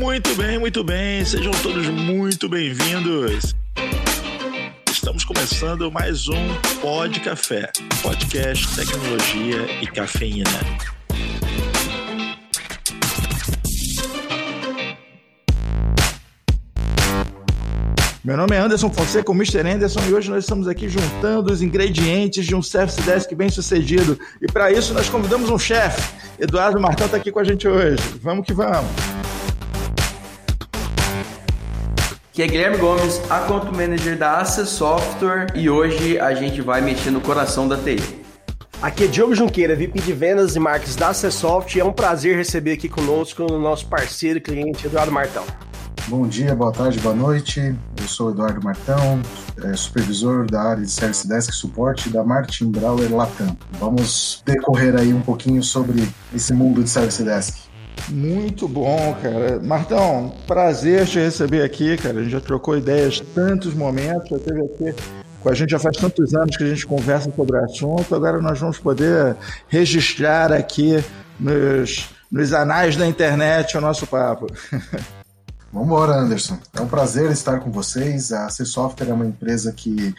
Muito bem, muito bem. Sejam todos muito bem-vindos. Estamos começando mais um Pod Café, podcast tecnologia e cafeína. Meu nome é Anderson Fonseca, o Mr. Anderson, e hoje nós estamos aqui juntando os ingredientes de um Service Desk bem sucedido. E para isso nós convidamos um chefe. Eduardo Martão está aqui com a gente hoje. Vamos que vamos. Aqui é Guilherme Gomes, Account Manager da Access Software, e hoje a gente vai mexer no coração da TI. Aqui é Diogo Junqueira, VP de Vendas e Marketing da Acessoft, e é um prazer receber aqui conosco o nosso parceiro e cliente Eduardo Martão. Bom dia, boa tarde, boa noite. Eu sou Eduardo Martão, é, supervisor da área de Service Desk Suporte da Martin Brauer Latam. Vamos decorrer aí um pouquinho sobre esse mundo de Service Desk. Muito bom, cara. Martão, prazer te receber aqui, cara. A gente já trocou ideias tantos momentos, já teve aqui com a gente já faz tantos anos que a gente conversa sobre o assunto. Agora nós vamos poder registrar aqui nos, nos anais da internet o nosso papo. Vamos embora, Anderson. É um prazer estar com vocês. A C Software é uma empresa que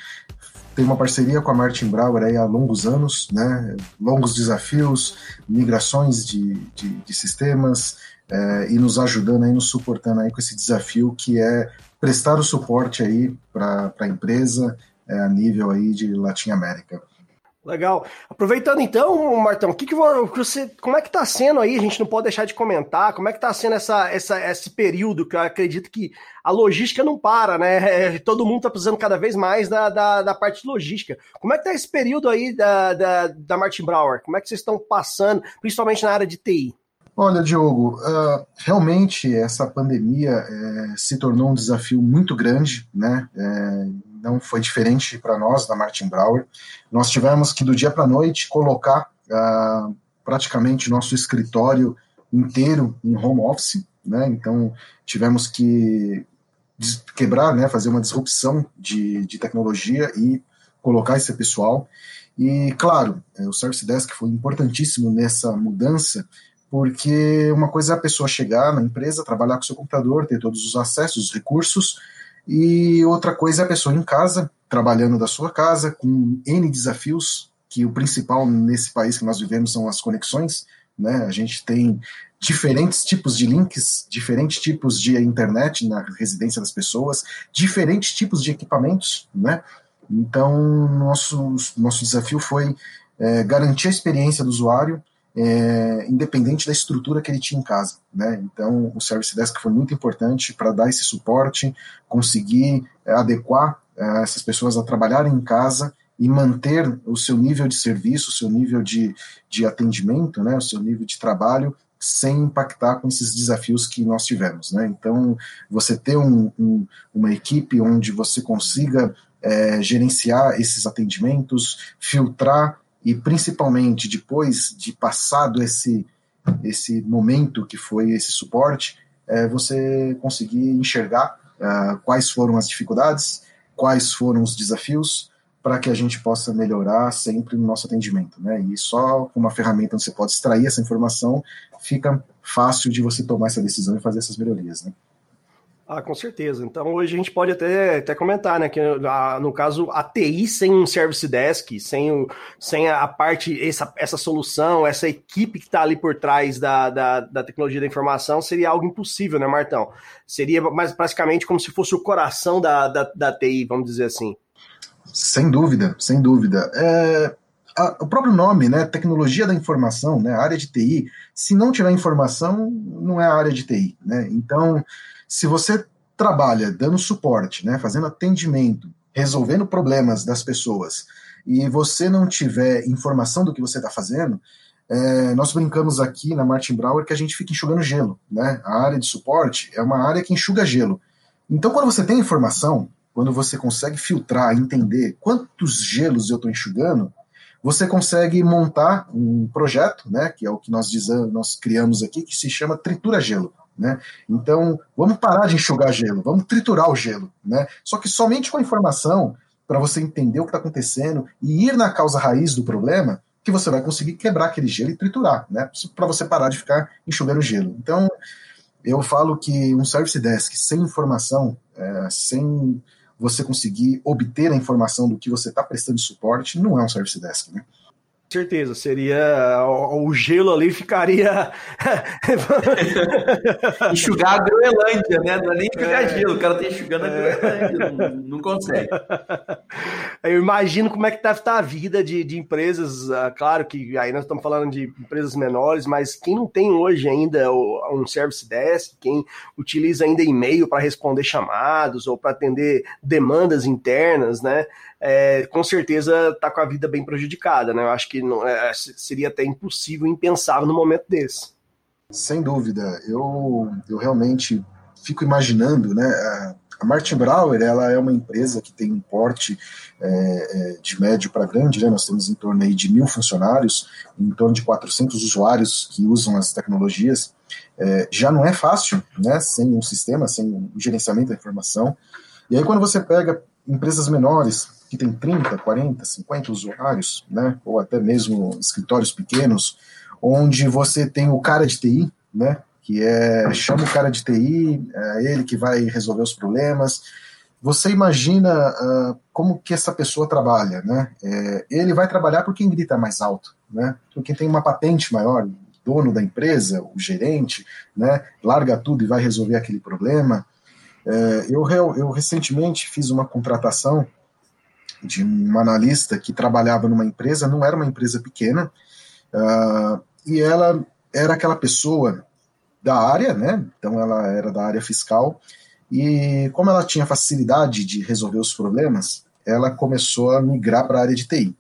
tem uma parceria com a Martin Brauer aí há longos anos, né? Longos desafios, migrações de, de, de sistemas é, e nos ajudando aí, nos suportando aí com esse desafio que é prestar o suporte aí para a empresa é, a nível aí de Latin América. Legal. Aproveitando então, Martão, o que, que você, como é que está sendo aí? A gente não pode deixar de comentar. Como é que está sendo essa, essa, esse período que eu acredito que a logística não para, né? É, todo mundo está precisando cada vez mais da, da, da, parte logística. Como é que está esse período aí da, da, da Martin Brauer? Como é que vocês estão passando, principalmente na área de TI? Olha, Diogo, uh, realmente essa pandemia é, se tornou um desafio muito grande, né? É, não foi diferente para nós da Martin Brauer. Nós tivemos que do dia para a noite colocar uh, praticamente nosso escritório inteiro em home office, né? Então tivemos que quebrar, né? Fazer uma disrupção de, de tecnologia e colocar esse pessoal. E claro, é, o Service Desk foi importantíssimo nessa mudança, porque uma coisa é a pessoa chegar na empresa, trabalhar com seu computador, ter todos os acessos, os recursos, e outra coisa é a pessoa em casa, trabalhando da sua casa, com N desafios, que o principal nesse país que nós vivemos são as conexões. Né? A gente tem diferentes tipos de links, diferentes tipos de internet na residência das pessoas, diferentes tipos de equipamentos. Né? Então, nosso, nosso desafio foi é, garantir a experiência do usuário é, independente da estrutura que ele tinha em casa. Né? Então, o Service Desk foi muito importante para dar esse suporte, conseguir é, adequar é, essas pessoas a trabalharem em casa e manter o seu nível de serviço, o seu nível de, de atendimento, né, o seu nível de trabalho, sem impactar com esses desafios que nós tivemos. Né? Então, você ter um, um, uma equipe onde você consiga é, gerenciar esses atendimentos, filtrar e principalmente depois de passado esse esse momento que foi esse suporte, é, você conseguir enxergar é, quais foram as dificuldades, quais foram os desafios, para que a gente possa melhorar sempre no nosso atendimento, né? E só com uma ferramenta onde você pode extrair essa informação, fica fácil de você tomar essa decisão e fazer essas melhorias, né? Ah, com certeza. Então hoje a gente pode até, até comentar, né? Que a, no caso, a TI sem um service desk, sem, o, sem a parte, essa, essa solução, essa equipe que está ali por trás da, da, da, tecnologia da informação, seria algo impossível, né, Martão? Seria mais praticamente como se fosse o coração da, da, da TI, vamos dizer assim. Sem dúvida, sem dúvida. É, a, o próprio nome, né? Tecnologia da informação, né? Área de TI, se não tiver informação, não é a área de TI, né? Então se você trabalha dando suporte, né, fazendo atendimento, resolvendo problemas das pessoas, e você não tiver informação do que você está fazendo, é, nós brincamos aqui na Martin Brauer que a gente fica enxugando gelo. Né? A área de suporte é uma área que enxuga gelo. Então, quando você tem informação, quando você consegue filtrar, entender quantos gelos eu estou enxugando, você consegue montar um projeto, né, que é o que nós, dizemos, nós criamos aqui, que se chama Tritura Gelo. Né? Então, vamos parar de enxugar gelo, vamos triturar o gelo. Né? Só que somente com a informação, para você entender o que está acontecendo e ir na causa raiz do problema, que você vai conseguir quebrar aquele gelo e triturar, né? para você parar de ficar enxugando gelo. Então, eu falo que um service desk sem informação, é, sem você conseguir obter a informação do que você está prestando suporte, não é um service desk, né? Certeza, seria o, gelo ali ficaria enxugar a Groenlândia, né? Não é nem enxugar é, gelo, o cara tá enxugando a é. Groenlândia, não, não, consegue. Eu imagino como é que deve estar a vida de, de empresas, uh, claro que aí nós estamos falando de empresas menores, mas quem não tem hoje ainda um service desk, quem utiliza ainda e-mail para responder chamados ou para atender demandas internas, né? É, com certeza está com a vida bem prejudicada, né? Eu acho que não, é, seria até impossível, impensável no momento desse. Sem dúvida, eu, eu realmente fico imaginando, né? A Martin Brauer, ela é uma empresa que tem um porte é, é de médio para grande, né? Nós temos em torno aí de mil funcionários, em torno de 400 usuários que usam as tecnologias. É, já não é fácil, né? Sem um sistema, sem um gerenciamento da informação. E aí, quando você pega empresas menores, que tem 30, 40, 50 usuários, né, ou até mesmo escritórios pequenos, onde você tem o cara de TI, né, que é chama o cara de TI, é ele que vai resolver os problemas. Você imagina uh, como que essa pessoa trabalha, né? É, ele vai trabalhar por quem grita mais alto, né? Por quem tem uma patente maior, dono da empresa, o gerente, né? Larga tudo e vai resolver aquele problema. É, eu, eu recentemente fiz uma contratação de um analista que trabalhava numa empresa, não era uma empresa pequena, uh, e ela era aquela pessoa da área, né? Então ela era da área fiscal, e como ela tinha facilidade de resolver os problemas, ela começou a migrar para a área de TI.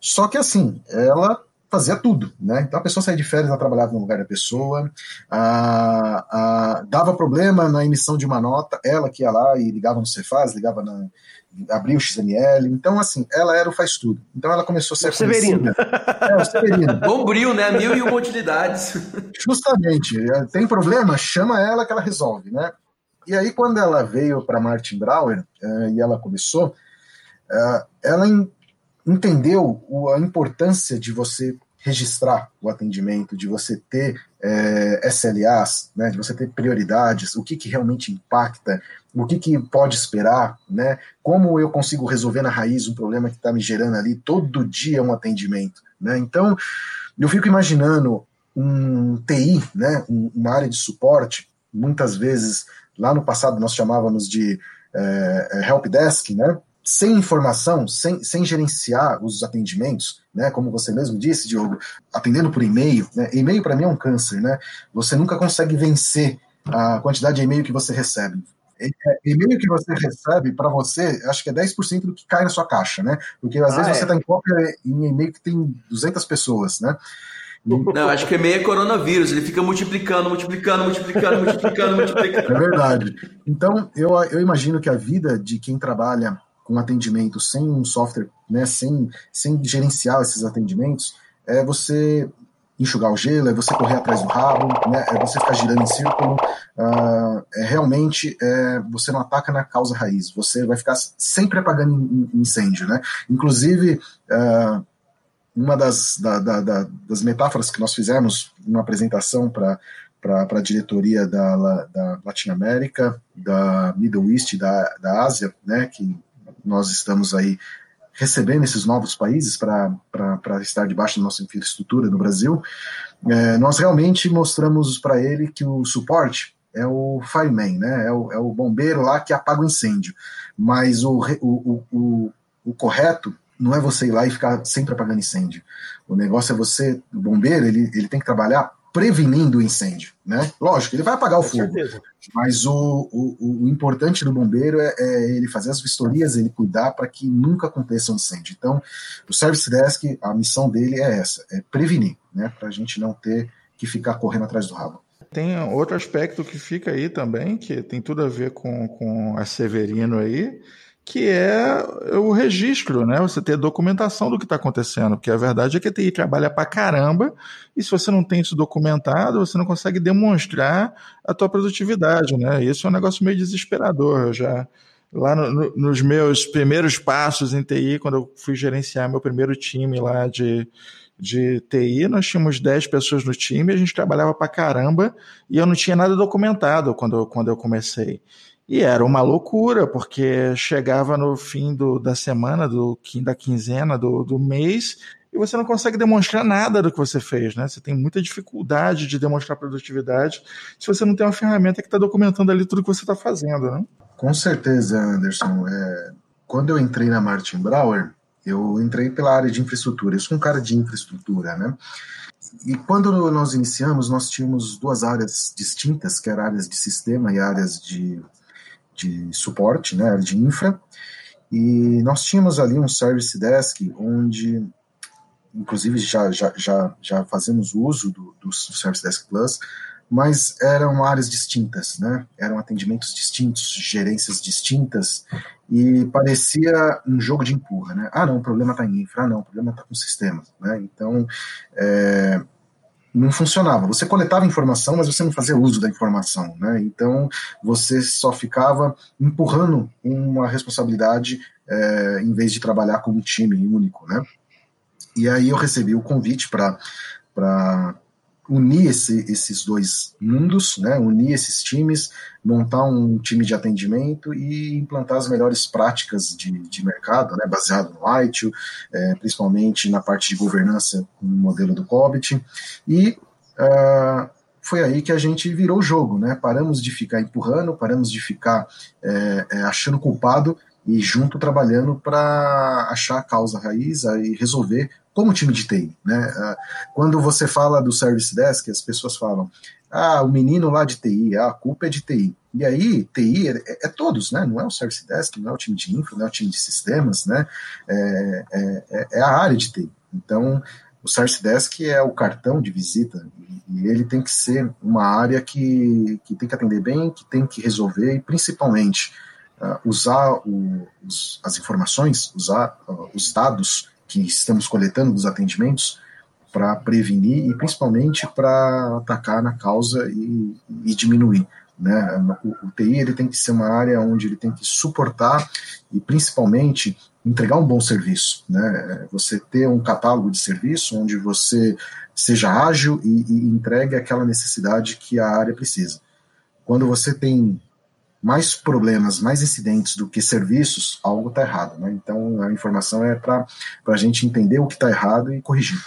Só que assim, ela fazia tudo, né? Então a pessoa saía de férias, ela trabalhava no lugar da pessoa, a, a, dava problema na emissão de uma nota, ela que ia lá e ligava no Cefaz, ligava na, abria o XML. Então, assim, ela era o faz tudo. Então ela começou a ser. O Severino. É, o Severino. Bombril, né? Mil e uma utilidades. Justamente. É, tem problema? Chama ela que ela resolve, né? E aí, quando ela veio para Martin Brauer uh, e ela começou, uh, ela entendeu a importância de você registrar o atendimento, de você ter é, SLAs, né, de você ter prioridades, o que, que realmente impacta, o que, que pode esperar, né, como eu consigo resolver na raiz um problema que está me gerando ali todo dia um atendimento. Né? Então, eu fico imaginando um TI, né, uma área de suporte, muitas vezes, lá no passado nós chamávamos de é, help desk, né, sem informação, sem, sem gerenciar os atendimentos, né, como você mesmo disse, Diogo, atendendo por e-mail, né, e-mail para mim é um câncer, né, você nunca consegue vencer a quantidade de e-mail que você recebe. E-mail que você recebe, para você, acho que é 10% do que cai na sua caixa, né? Porque às ah, vezes é. você está em cópia em e-mail que tem 200 pessoas, né? Não, acho que e-mail é coronavírus, ele fica multiplicando, multiplicando, multiplicando, multiplicando, multiplicando. É verdade. Então, eu, eu imagino que a vida de quem trabalha com atendimento sem um software, né, sem, sem gerenciar esses atendimentos, é você enxugar o gelo, é você correr atrás do rabo, né, é você ficar girando em círculo, uh, é realmente é, você não ataca na causa raiz, você vai ficar sempre apagando incêndio, né? Inclusive, uh, uma das, da, da, da, das metáforas que nós fizemos numa apresentação para para a diretoria da, da Latinoamérica, da Middle East, da, da Ásia, né, que nós estamos aí recebendo esses novos países para estar debaixo da nossa infraestrutura no Brasil, é, nós realmente mostramos para ele que o suporte é o fireman, né? É o, é o, bombeiro lá que apaga o incêndio. Mas o, o, o, o correto não é você ir lá e ficar sempre apagando incêndio. O negócio é você, o bombeiro, ele, ele tem que trabalhar prevenindo o incêndio, né? Lógico, ele vai apagar o Com fogo, certeza. mas o, o, o, importante do bombeiro é, é, ele fazer as vistorias, ele cuidar para que nunca aconteça um incêndio. Então, o Service Desk, a missão dele é essa, é prevenir, né? Para a gente não ter que ficar correndo atrás do rabo. Tem outro aspecto que fica aí também, que tem tudo a ver com, com a Severino aí, que é o registro, né? Você ter documentação do que está acontecendo, porque a verdade é que a TI trabalha para caramba, e se você não tem isso documentado, você não consegue demonstrar a tua produtividade, né? Isso é um negócio meio desesperador. Eu já lá no, no, nos meus primeiros passos em TI, quando eu fui gerenciar meu primeiro time lá de, de TI, nós tínhamos 10 pessoas no time, a gente trabalhava pra caramba e eu não tinha nada documentado quando, quando eu comecei. E era uma loucura, porque chegava no fim do, da semana, do, da quinzena, do, do mês, e você não consegue demonstrar nada do que você fez, né? Você tem muita dificuldade de demonstrar produtividade se você não tem uma ferramenta que está documentando ali tudo que você está fazendo, né? Com certeza, Anderson. É, quando eu entrei na Martin Brauer, eu entrei pela área de infraestrutura. Eu sou um cara de infraestrutura, né? E quando nós iniciamos, nós tínhamos duas áreas distintas, que eram áreas de sistema e áreas de de suporte, né, de infra, e nós tínhamos ali um service desk onde, inclusive, já, já, já, já fazemos uso do, do Service Desk Plus, mas eram áreas distintas, né? Eram atendimentos distintos, gerências distintas, e parecia um jogo de empurra, né? Ah, não, o problema está em infra, ah, não, o problema está com o sistema, né? Então, é, não funcionava. Você coletava informação, mas você não fazia uso da informação, né? Então você só ficava empurrando uma responsabilidade é, em vez de trabalhar como um time único, né? E aí eu recebi o convite para unir esse, esses dois mundos, né, unir esses times, montar um time de atendimento e implantar as melhores práticas de, de mercado, né, baseado no ITIL, é, principalmente na parte de governança com o modelo do COBIT, e uh, foi aí que a gente virou o jogo, né, paramos de ficar empurrando, paramos de ficar é, é, achando culpado e junto trabalhando para achar a causa raiz e resolver como time de TI. Né? Ah, quando você fala do Service Desk, as pessoas falam, ah, o menino lá de TI, ah, a culpa é de TI. E aí, TI é, é, todos, né? Não é o Service Desk, não é o time de infra, não é o time de sistemas, né? É, é, é, é a área de TI. Então, o Service Desk é o cartão de visita e ele tem que ser uma área que, que tem que atender bem, que tem que resolver e principalmente uh, usar o, os, as informações, usar uh, os dados que estamos coletando dos atendimentos para prevenir e principalmente para atacar na causa e, e diminuir. Né? O, o, TI ele tem que ser uma área onde ele tem que suportar e principalmente entregar um bom serviço. Né? Você ter um catálogo de serviço onde você seja ágil e, e entregue aquela necessidade que a área precisa. Quando você tem mais problemas, mais incidentes do que serviços, algo está errado. Né? Então a informação é para a gente entender o que está errado e corrigir.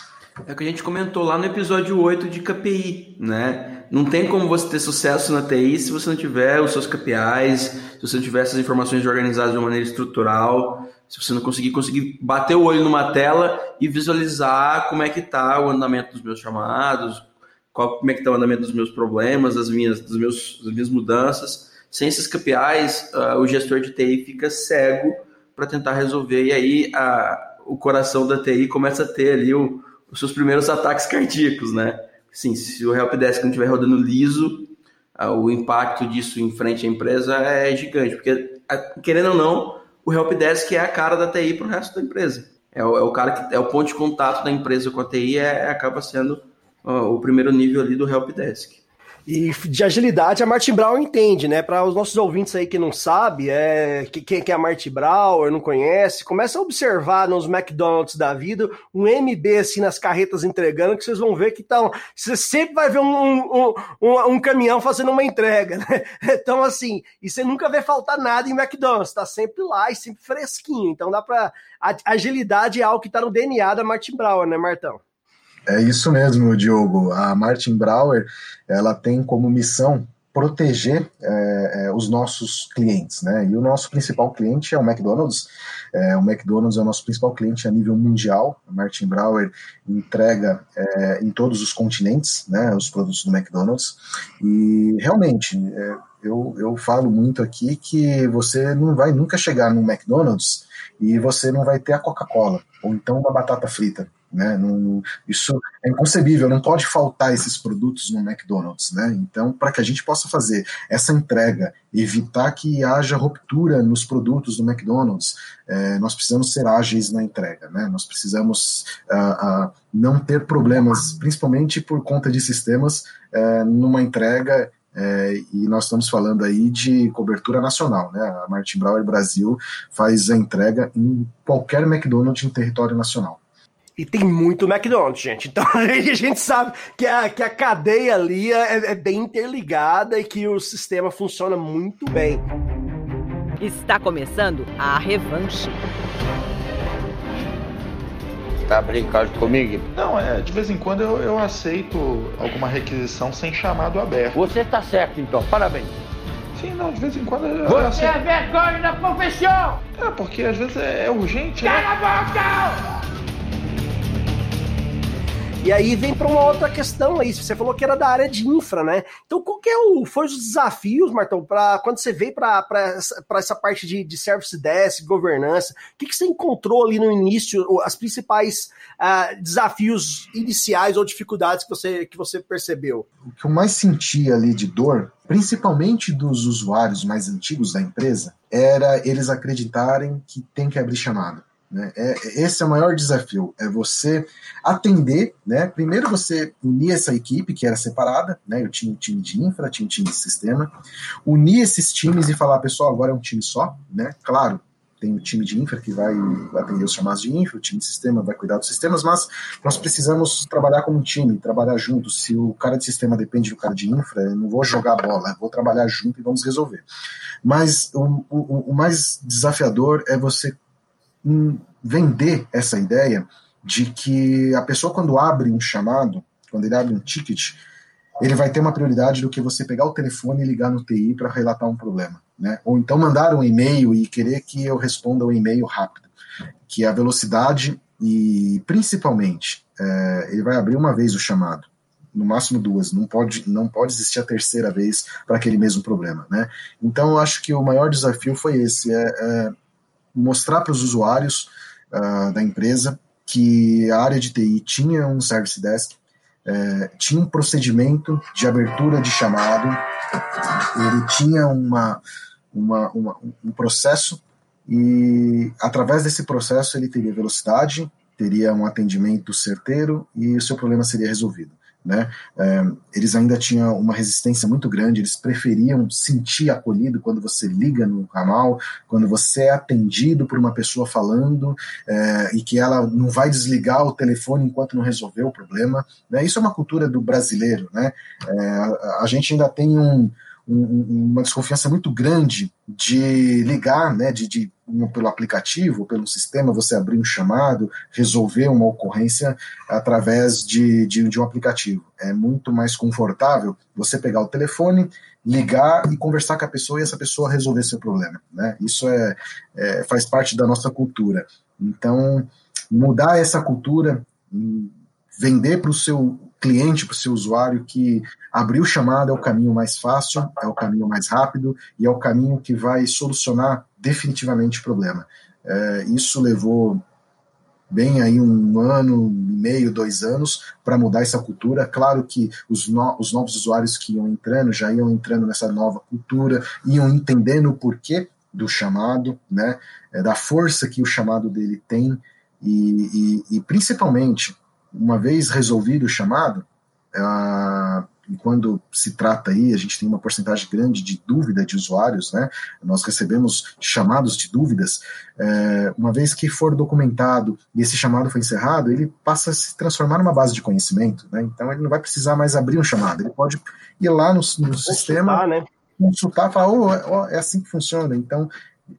É o que a gente comentou lá no episódio 8 de KPI, né? Não tem como você ter sucesso na TI se você não tiver os seus KPIs, se você não tiver essas informações organizadas de uma maneira estrutural, se você não conseguir conseguir bater o olho numa tela e visualizar como é que está o andamento dos meus chamados, qual, como é que está o andamento dos meus problemas, das minhas, dos meus, das minhas mudanças sem esses KPIs, uh, o gestor de TI fica cego para tentar resolver, e aí a, o coração da TI começa a ter ali o, os seus primeiros ataques cardíacos, né? Sim, se o helpdesk não estiver rodando liso, uh, o impacto disso em frente à empresa é gigante, porque, uh, querendo ou não, o helpdesk é a cara da TI para o resto da empresa. É o, é o, cara que é o ponto de contato da empresa com a TI, é, acaba sendo o primeiro nível ali do helpdesk. E de agilidade a Martin Brown entende, né? Para os nossos ouvintes aí que não sabe, é quem que é a Martin Brown, não conhece, começa a observar nos McDonald's da vida um MB assim nas carretas entregando, que vocês vão ver que estão. Você sempre vai ver um, um, um, um, caminhão fazendo uma entrega, né? Então, assim, e você nunca vê faltar nada em McDonald's, tá sempre lá e sempre fresquinho. Então dá para. Agilidade é algo que está no DNA da Martin Brown, né, Martão? É isso mesmo, Diogo. A Martin Brauer ela tem como missão proteger é, é, os nossos clientes, né? E o nosso principal cliente é o McDonald's. É, o McDonald's é o nosso principal cliente a nível mundial. A Martin Brauer entrega é, em todos os continentes, né? Os produtos do McDonald's. E realmente, é, eu, eu falo muito aqui que você não vai nunca chegar no McDonald's e você não vai ter a Coca-Cola ou então uma batata frita. Né? Não, isso é inconcebível, não pode faltar esses produtos no McDonald's. Né? Então, para que a gente possa fazer essa entrega, evitar que haja ruptura nos produtos do McDonald's, é, nós precisamos ser ágeis na entrega. Né? Nós precisamos uh, uh, não ter problemas, principalmente por conta de sistemas, uh, numa entrega é, e nós estamos falando aí de cobertura nacional, né? A Martin Brauer Brasil faz a entrega em qualquer McDonald's em território nacional. E tem muito McDonald's, gente. Então a gente sabe que a, que a cadeia ali é, é bem interligada e que o sistema funciona muito bem. Está começando a revanche. Tá brincando comigo? Não, é, de vez em quando eu, eu aceito alguma requisição sem chamado aberto. Você tá certo, então. Parabéns. Sim, não, de vez em quando eu Você aceito. é vergonha da profissão! É, porque às vezes é, é urgente, né? Cala a boca! E aí vem para uma outra questão aí. Você falou que era da área de infra, né? Então, qual que é o, foi os desafios, Martão, para quando você veio para essa parte de, de service desk, governança? O que, que você encontrou ali no início, as principais uh, desafios iniciais ou dificuldades que você, que você percebeu? O que eu mais senti ali de dor, principalmente dos usuários mais antigos da empresa, era eles acreditarem que tem que abrir chamada. Né? É, esse é o maior desafio, é você atender, né? Primeiro você unir essa equipe que era separada, né? Eu tinha um time de infra, tinha um time de sistema, unir esses times e falar, pessoal, agora é um time só, né? Claro, tem o time de infra que vai atender os chamados de infra, o time de sistema vai cuidar dos sistemas, mas nós precisamos trabalhar como um time, trabalhar juntos. Se o cara de sistema depende do cara de infra, eu não vou jogar bola, vou trabalhar junto e vamos resolver. Mas o, o, o mais desafiador é você vender essa ideia de que a pessoa, quando abre um chamado, quando ele abre um ticket, ele vai ter uma prioridade do que você pegar o telefone e ligar no TI para relatar um problema. Né? Ou então mandar um e-mail e querer que eu responda um e-mail rápido. Que a velocidade e, principalmente, é, ele vai abrir uma vez o chamado no máximo duas, não pode, não pode existir a terceira vez para aquele mesmo problema, né? Então eu acho que o maior desafio foi esse, é, é mostrar para os usuários uh, da empresa que a área de TI tinha um service desk, uh, tinha um procedimento de abertura de chamado, ele tinha uma, uma, uma, um processo e através desse processo ele teria velocidade, teria um atendimento certeiro e o seu problema seria resolvido. Né? É, eles ainda tinham uma resistência muito grande, eles preferiam sentir acolhido quando você liga no ramal, quando você é atendido por uma pessoa falando é, e que ela não vai desligar o telefone enquanto não resolver o problema. Né? Isso é uma cultura do brasileiro. Né? É, a gente ainda tem um, uma desconfiança muito grande de ligar, né, de, de pelo aplicativo, pelo sistema, você abrir um chamado, resolver uma ocorrência através de, de, de um aplicativo. É muito mais confortável você pegar o telefone, ligar e conversar com a pessoa e essa pessoa resolver seu problema. Né? Isso é, é faz parte da nossa cultura. Então, mudar essa cultura, vender para o seu cliente, para o seu usuário, que abrir o chamado é o caminho mais fácil, é o caminho mais rápido e é o caminho que vai solucionar definitivamente o problema. É, isso levou bem aí um ano e meio, dois anos para mudar essa cultura. Claro que os, no, os novos usuários que iam entrando já iam entrando nessa nova cultura, iam entendendo o porquê do chamado, né, é, da força que o chamado dele tem e, e, e principalmente uma vez resolvido o chamado, uh, e quando se trata aí, a gente tem uma porcentagem grande de dúvida de usuários, né? Nós recebemos chamados de dúvidas. É, uma vez que for documentado e esse chamado foi encerrado, ele passa a se transformar numa base de conhecimento, né? Então ele não vai precisar mais abrir um chamado, ele pode ir lá no, no sistema, né? consultar, falar, oh, oh, é assim que funciona. Então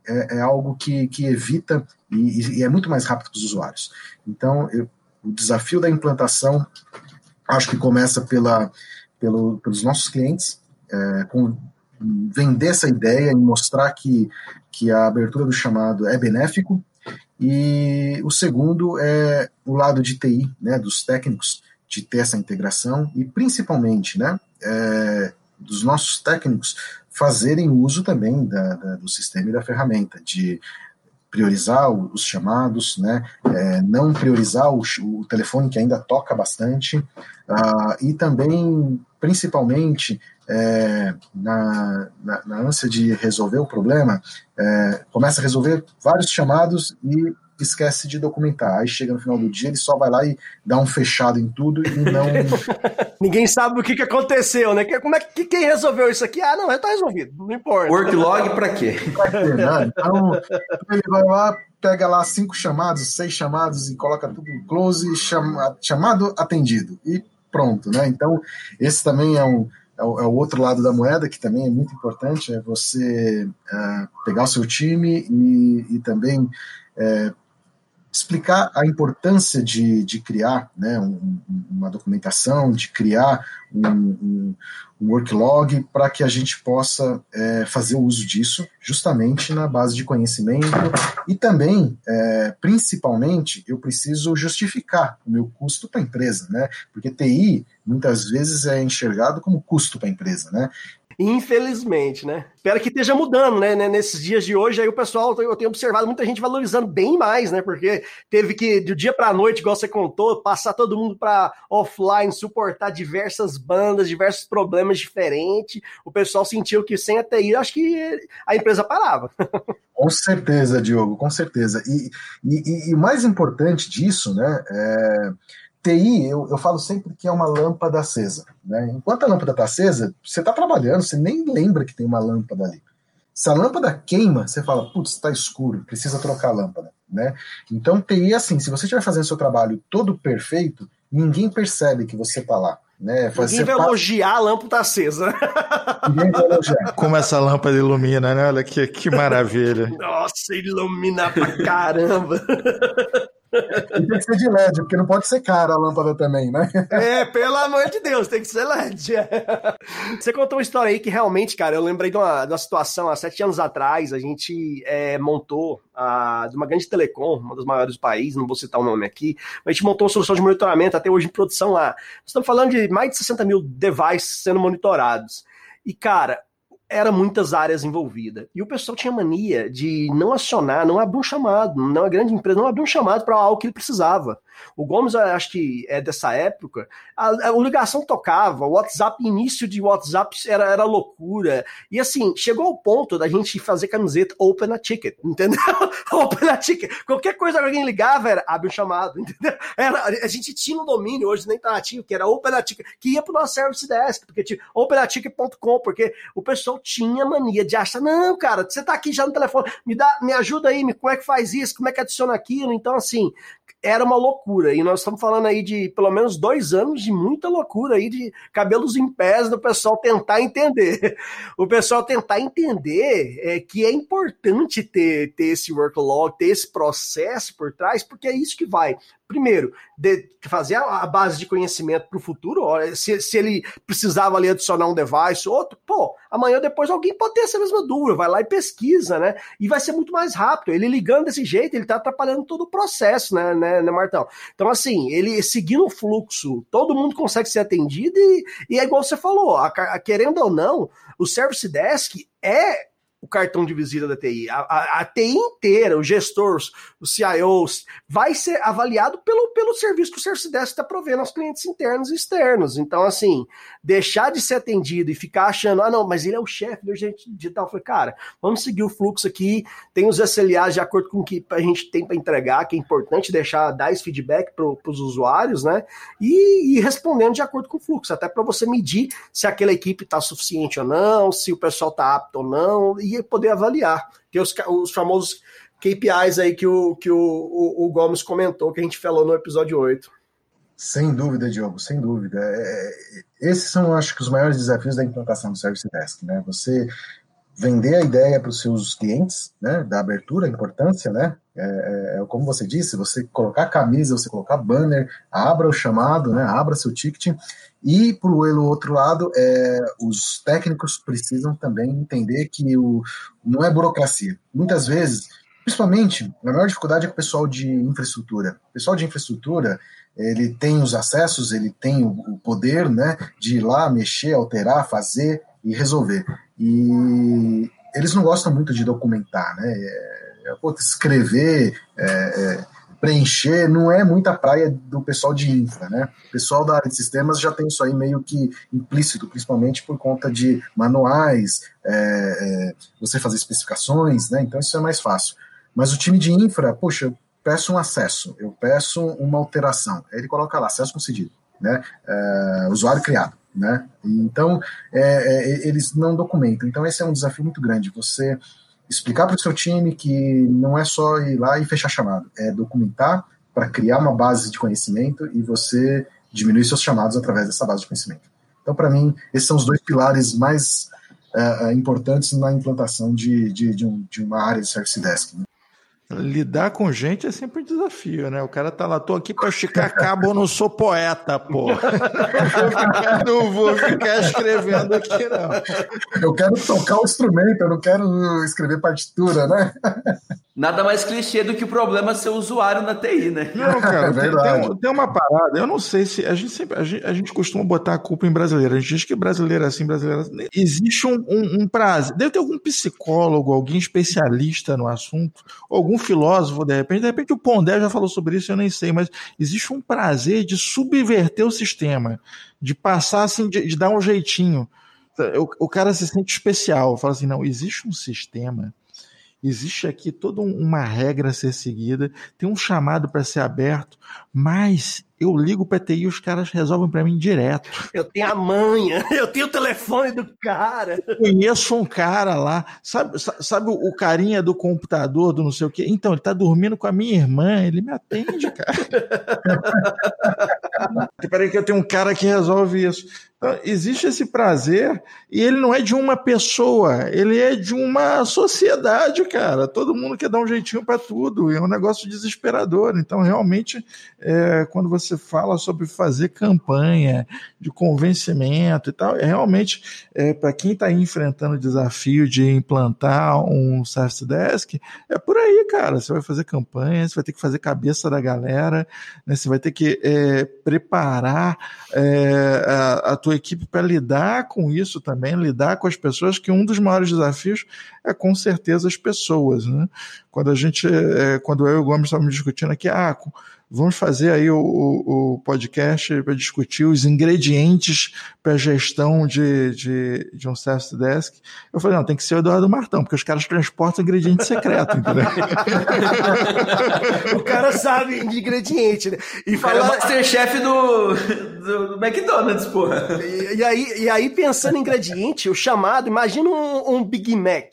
é, é algo que, que evita e, e, é muito mais rápido para os usuários. Então eu, o desafio da implantação, acho que começa pela, pelo, pelos nossos clientes, é, com, vender essa ideia e mostrar que, que a abertura do chamado é benéfico. E o segundo é o lado de TI, né, dos técnicos, de ter essa integração e principalmente né, é, dos nossos técnicos fazerem uso também da, da, do sistema e da ferramenta, de priorizar os chamados, né, é, não priorizar o, o, telefone que ainda toca bastante, uh, e também, principalmente, é, na, na, na, ânsia de resolver o problema, é, começa a resolver vários chamados e esquece de documentar. Aí chega no final do dia, ele só vai lá e dá um fechado em tudo e não. Ninguém sabe o que, que aconteceu, né? Como é que quem resolveu isso aqui? Ah, não, tá resolvido, não importa. Worklog pra quê? Né? Então, ele vai lá, pega lá cinco chamados, seis chamados e coloca tudo close, chama, chamado atendido. E pronto, né? Então, esse também é um é o, é o, outro lado da moeda, que também é muito importante, é você é, pegar o seu time e, e também é, explicar a importância de, de criar né, um, uma documentação, de criar um, um, um worklog para que a gente possa é, fazer o uso disso justamente na base de conhecimento e também, é, principalmente, eu preciso justificar o meu custo para a empresa, né? Porque TI muitas vezes é enxergado como custo para a empresa, né? Infelizmente, né? Espero que esteja mudando, né? Nesses dias de hoje, aí o pessoal, eu tenho observado muita gente valorizando bem mais, né? Porque teve que, do dia para noite, igual você contou, passar todo mundo para offline, suportar diversas bandas, diversos problemas diferentes. O pessoal sentiu que sem a TI, acho que a empresa parava. Com certeza, Diogo, com certeza. E, e, e mais importante disso, né? É TI, eu, eu falo sempre que é uma lâmpada acesa. Né? Enquanto a lâmpada está acesa, você está trabalhando, você nem lembra que tem uma lâmpada ali. Se a lâmpada queima, você fala, putz, está escuro, precisa trocar a lâmpada. Né? Então, TI é assim: se você estiver fazendo seu trabalho todo perfeito, ninguém percebe que você está lá. Né? Ninguém vai elogiar a lâmpada acesa. Ninguém vai elogiar. Como essa lâmpada ilumina, né? Olha que, que maravilha. Nossa, ilumina pra caramba. E tem que ser de LED, porque não pode ser cara a lâmpada também, né? É, pelo amor de Deus, tem que ser LED. Você contou uma história aí que realmente, cara, eu lembrei de uma, de uma situação há sete anos atrás, a gente é, montou a, de uma grande telecom, uma das maiores do país, não vou citar o nome aqui, mas a gente montou uma solução de monitoramento até hoje em produção lá. Estamos falando de mais de 60 mil devices sendo monitorados. E, cara, era muitas áreas envolvidas. E o pessoal tinha mania de não acionar, não abrir um chamado, não a grande empresa não abrir um chamado para algo que ele precisava. O Gomes, acho que é dessa época, a, a, ligação tocava, o WhatsApp, início de WhatsApp era, era loucura. E assim, chegou ao ponto da gente fazer camiseta open a ticket, entendeu? open a ticket. Qualquer coisa que alguém ligava era abre um chamado, entendeu? Era, a gente tinha um domínio, hoje nem tá ativo, que era open a ticket, que ia pro nosso service desk, porque tinha openaticket.com, porque o pessoal tinha mania de achar, não, cara, você tá aqui já no telefone, me dá, me ajuda aí, me, como é que faz isso, como é que adiciona aquilo. Então, assim, era uma loucura. E nós estamos falando aí de pelo menos dois anos de muita loucura aí, de cabelos em pés do pessoal tentar entender. O pessoal tentar entender é, que é importante ter, ter esse workload, ter esse processo por trás, porque é isso que vai primeiro, de fazer a base de conhecimento para o futuro. Se, se ele precisava ali adicionar um device, outro, pô, amanhã ou depois alguém pode ter essa mesma dúvida, vai lá e pesquisa, né? E vai ser muito mais rápido. Ele ligando desse jeito, ele está atrapalhando todo o processo, né, né, né, Martão? Então, assim, ele seguindo o fluxo, todo mundo consegue ser atendido e, e é igual você falou, a, a, querendo ou não, o Service Desk é o cartão de visita da TI. A, a, a, TI inteira, os gestores, os CIOs, vai ser avaliado pelo, pelo serviço que o Service está provendo aos clientes internos e externos. Então, assim, deixar de ser atendido e ficar achando, ah, não, mas ele é o chefe do agente digital. Eu falei, cara, vamos seguir o fluxo aqui, tem os SLAs de acordo com o que a gente tem para entregar, que é importante deixar, dar esse feedback para os usuários, né? E, e, respondendo de acordo com o fluxo, até para você medir se aquela equipe está suficiente ou não, se o pessoal está apto ou não, e poder avaliar. Tem os, os famosos KPIs aí que, o, que o, o, o, Gomes comentou, que a gente falou no episódio 8. Sem dúvida, Diogo, sem dúvida. É, é, esses são, acho que, os maiores desafios da implantação do Service Desk, né? Você vender a ideia para os seus clientes, né? Da abertura, a importância, né? É, é, como você disse, você colocar camisa, você colocar banner, abra o chamado, né? Abra seu ticket e, por outro lado, é, os técnicos precisam também entender que o, não é burocracia. Muitas vezes, principalmente, a maior dificuldade é com o pessoal de infraestrutura. O pessoal de infraestrutura, ele tem os acessos, ele tem o, o poder né, de ir lá, mexer, alterar, fazer e resolver. E eles não gostam muito de documentar, né? É, é escrever, é, é preencher não é muita praia do pessoal de infra, né? O pessoal da área de sistemas já tem isso aí meio que implícito, principalmente por conta de manuais, é, é, você fazer especificações, né? Então isso é mais fácil. Mas o time de infra, poxa, peço um acesso, eu peço uma alteração. Ele coloca lá, acesso concedido, né? É, usuário criado, né? Então, é, é, eles não documentam. Então, esse é um desafio muito grande. Você explicar para o seu time que não é só ir lá e fechar chamado, é documentar para criar uma base de conhecimento e você diminuir seus chamados através dessa base de conhecimento. Então, para mim, esses são os dois pilares mais uh, importantes na implantação de, de, de, um, de, uma área de Service Desk. Né? Lidar com gente é sempre um desafio, né? O cara tá lá, tô aqui para esticar cabo, eu não sou poeta, pô. não vou ficar escrevendo aqui, não. Eu quero tocar o instrumento, eu não quero escrever partitura, né? Nada mais clichê do que o problema ser usuário na TI, né? Não, cara, é verdade. Tem, tem, uma parada, eu não sei se. A gente sempre. A gente, a gente, costuma botar a culpa em brasileiro. A gente diz que brasileiro é assim, brasileiro é assim. Existe um, um, um prazo. Deve ter algum psicólogo, alguém especialista no assunto, algum filósofo, de repente. De repente o Pondé já falou sobre isso, eu nem sei, mas existe um prazer de subverter o sistema, de passar assim, de, de dar um jeitinho. O, o cara se sente especial, fala assim: não, existe um sistema Existe aqui toda uma regra a ser seguida, tem um chamado para ser aberto, mas eu ligo para TI e os caras resolvem para mim direto. Eu tenho a manha, eu tenho o telefone do cara. Eu conheço um cara lá, sabe, sabe o carinha do computador, do não sei o quê? Então, ele tá dormindo com a minha irmã, ele me atende, cara. Peraí que eu tenho um cara que resolve isso. Então, existe esse prazer e ele não é de uma pessoa, ele é de uma sociedade, cara. Todo mundo quer dar um jeitinho para tudo, é um negócio desesperador. Então, realmente, é, quando você fala sobre fazer campanha de convencimento e tal, é realmente é, para quem está enfrentando o desafio de implantar um Service Desk, é por aí, cara. Você vai fazer campanha, você vai ter que fazer cabeça da galera, né? você vai ter que é, preparar é, a, a tua tua equipe para lidar com isso também, lidar com as pessoas, que um dos maiores desafios é com certeza as pessoas, né? Quando a gente, é, quando eu e o Gomes estávamos discutindo aqui, ah, vamos fazer aí o, o, o podcast para discutir os ingredientes para a gestão de, de, de, um service desk. Eu falei, não, tem que ser o Eduardo Martão, porque os caras transportam ingrediente secreto, entendeu? o cara sabe de ingrediente, né? E fala... é o Masterchef do, do, do, McDonald's, porra. E, e, aí, e aí, pensando em ingrediente, o chamado, imagina um, um Big Mac.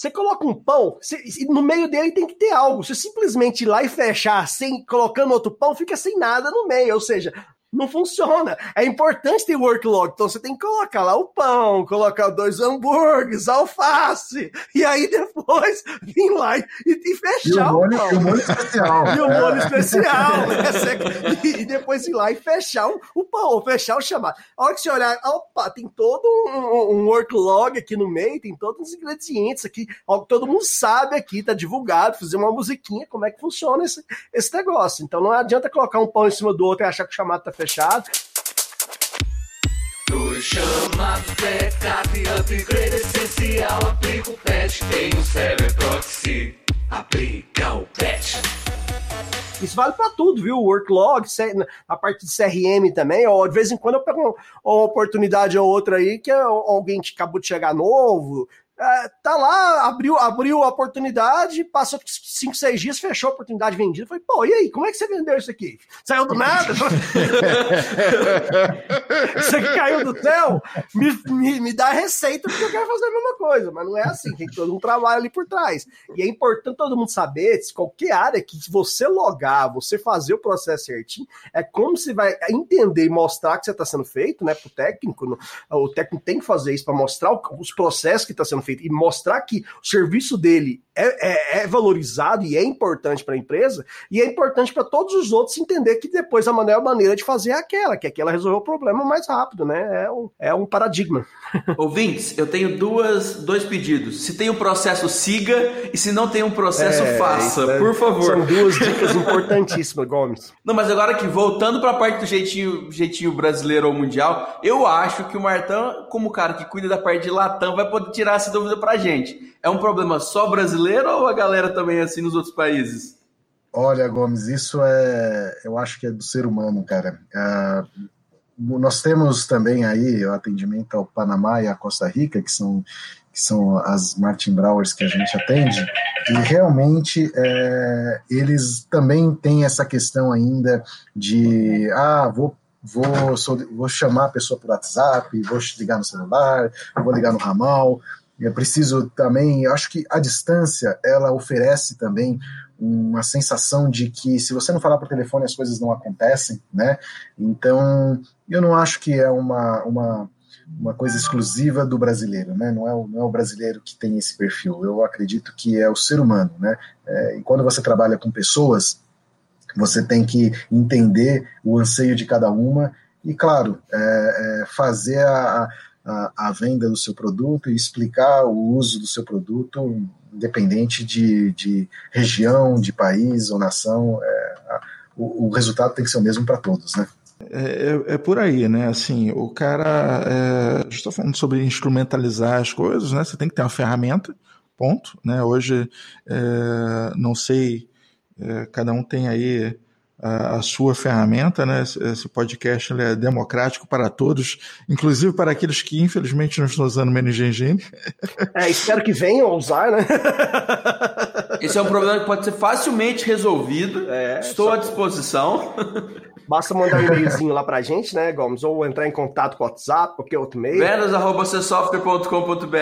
Você coloca um pão, você, no meio dele tem que ter algo. Se simplesmente ir lá e fechar sem colocando outro pão, fica sem nada no meio. Ou seja, não funciona. É importante ter workload. Então você tem que colocar lá o pão, colocar dois hambúrgueres, alface, e aí depois vir lá e, e fechar e o, molho, o, o molho especial. E o molho especial, né? E, e, depois ir lá e fechar o, o pão, fechar o chamado. A hora que você olhar, opa, tem todo um, um worklog aqui no meio, tem todos os ingredientes aqui, ó, todo mundo sabe aqui, tá divulgado, fazer uma musiquinha, como é que funciona esse, esse negócio. Então não adianta colocar um pão em cima do outro e achar que o chamado tá fechado. Dois chamados backup, upgrade essencial, aplica o patch, tem o server proxy, aplica o patch. Isso vale para tudo, viu? Worklog, a parte de CRM também. Ou de vez em quando eu pego uma oportunidade ou outra aí que é alguém que acabou de chegar novo, tá lá, abriu, abriu a oportunidade, passou 5, 6 dias, fechou a oportunidade vendida. Falei, pô, e aí, como é que você vendeu isso aqui? Saiu do nada? isso aqui caiu do céu? Me, me, me dá receita porque eu quero fazer a mesma coisa, mas não é assim, tem todo um trabalho ali por trás. E é importante todo mundo saber, se qualquer área que você logar, você fazer o processo certinho, é como você vai entender e mostrar que você está sendo feito, né, pro técnico. O técnico tem que fazer isso para mostrar os processos que está sendo feito feito e mostrar que o serviço dele é, é, é valorizado e é importante para a empresa, e é importante para todos os outros entender que depois a melhor maneira de fazer é aquela, que é aquela resolver o problema mais rápido, né? É um, é um paradigma. Ouvintes, eu tenho duas, dois pedidos. Se tem um processo, siga, e se não tem um processo, é, faça, é, por favor. São duas dicas importantíssimas, Gomes. Não, mas agora que voltando para a parte do jeitinho, jeitinho brasileiro ou mundial, eu acho que o Martão, como cara que cuida da parte de Latam, vai poder tirar essa dúvida para gente. É um problema só brasileiro ou a galera também é assim nos outros países? Olha, Gomes, isso é, eu acho que é do ser humano, cara. Uh, nós temos também aí o atendimento ao Panamá e à Costa Rica, que são que são as Martin Browers que a gente atende, e realmente é, eles também têm essa questão ainda de ah, vou vou, vou chamar a pessoa por WhatsApp, vou ligar no celular, vou ligar no ramal. Eu preciso também, acho que a distância ela oferece também uma sensação de que se você não falar por telefone as coisas não acontecem, né? Então eu não acho que é uma, uma, uma coisa exclusiva do brasileiro, né? Não é, o, não é o brasileiro que tem esse perfil. Eu acredito que é o ser humano, né? É, e quando você trabalha com pessoas, você tem que entender o anseio de cada uma e, claro, é, é fazer a, a, a, venda do seu produto e explicar o uso do seu produto, independente de, de região, de país ou nação. É, o, o, resultado tem que ser o mesmo para todos, né? É, é, é, por aí, né? Assim, o cara. É, estou falando sobre instrumentalizar as coisas, né? Você tem que ter uma ferramenta, ponto. Né? Hoje, é, não sei é, cada um tem aí a, a, sua ferramenta, né? Esse, esse podcast é democrático para todos, inclusive para aqueles que infelizmente não estão usando o. É, espero que venham a usar, né? Esse é um problema que pode ser facilmente resolvido. É, Estou só... à disposição. Basta mandar um e-mailzinho lá pra gente, né, Gomes? Ou entrar em contato com o WhatsApp, qualquer outro e-mail. vendas.csoftware.com.br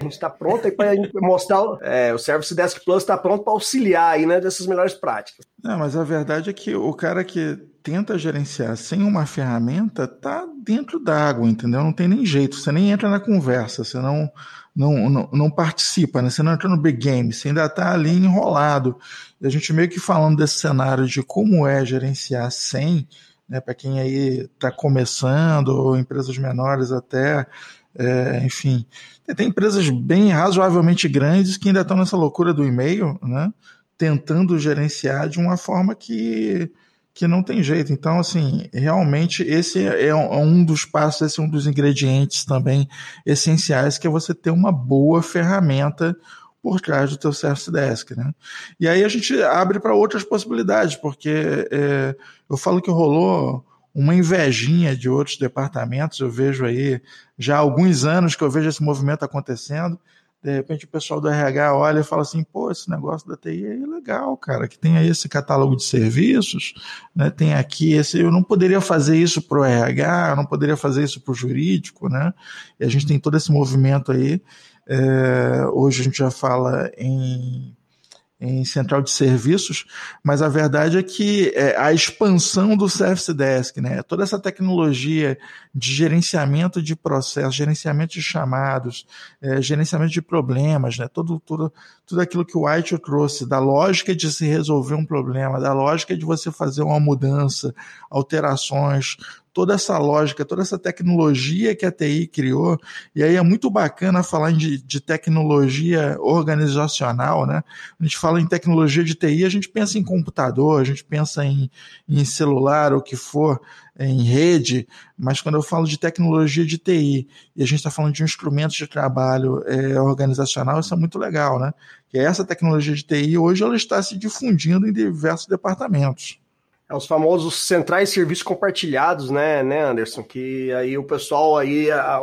A gente tá pronto aí pra mostrar. É, o Service Desk Plus tá pronto para auxiliar aí, né, dessas melhores práticas. Não, mas a verdade é que o cara que tenta gerenciar sem uma ferramenta tá dentro d'água, entendeu? Não tem nem jeito, você nem entra na conversa, você não, não, não, não participa, né? Você não entra no big game, você ainda tá ali enrolado. E a gente meio que falando desse cenário de como é gerenciar sem, né, para quem aí está começando, ou empresas menores até, é, enfim. Tem empresas bem razoavelmente grandes que ainda estão nessa loucura do e-mail, né, tentando gerenciar de uma forma que, que não tem jeito. Então, assim, realmente esse é um dos passos, esse é um dos ingredientes também essenciais, que é você ter uma boa ferramenta por trás do teu Service Desk, né? E aí a gente abre para outras possibilidades, porque é, eu falo que rolou uma invejinha de outros departamentos, eu vejo aí já há alguns anos que eu vejo esse movimento acontecendo, de repente o pessoal do RH olha e fala assim, pô, esse negócio da TI é legal, cara, que tem aí esse catálogo de serviços, né, tem aqui esse, eu não poderia fazer isso para o RH, eu não poderia fazer isso para o jurídico, né, e a gente tem todo esse movimento aí, é, hoje a gente já fala em, em central de serviços, mas a verdade é que é, a expansão do Service Desk, né, toda essa tecnologia de gerenciamento de processos, gerenciamento de chamados, é, gerenciamento de problemas, né, todo, tudo, tudo aquilo que o White trouxe, da lógica de se resolver um problema, da lógica de você fazer uma mudança, alterações, toda essa lógica, toda essa tecnologia que a TI criou, e aí é muito bacana falar de, de tecnologia organizacional, né? A gente fala em tecnologia de TI, a gente pensa em computador, a gente pensa em, em celular, o que for, em rede, mas quando eu falo de tecnologia de TI e a gente está falando de instrumentos de trabalho é, organizacional, isso é muito legal, né? Que essa tecnologia de TI hoje ela está se difundindo em diversos departamentos. É os famosos centrais de serviços compartilhados, né, né, Anderson? Que aí o pessoal aí, a,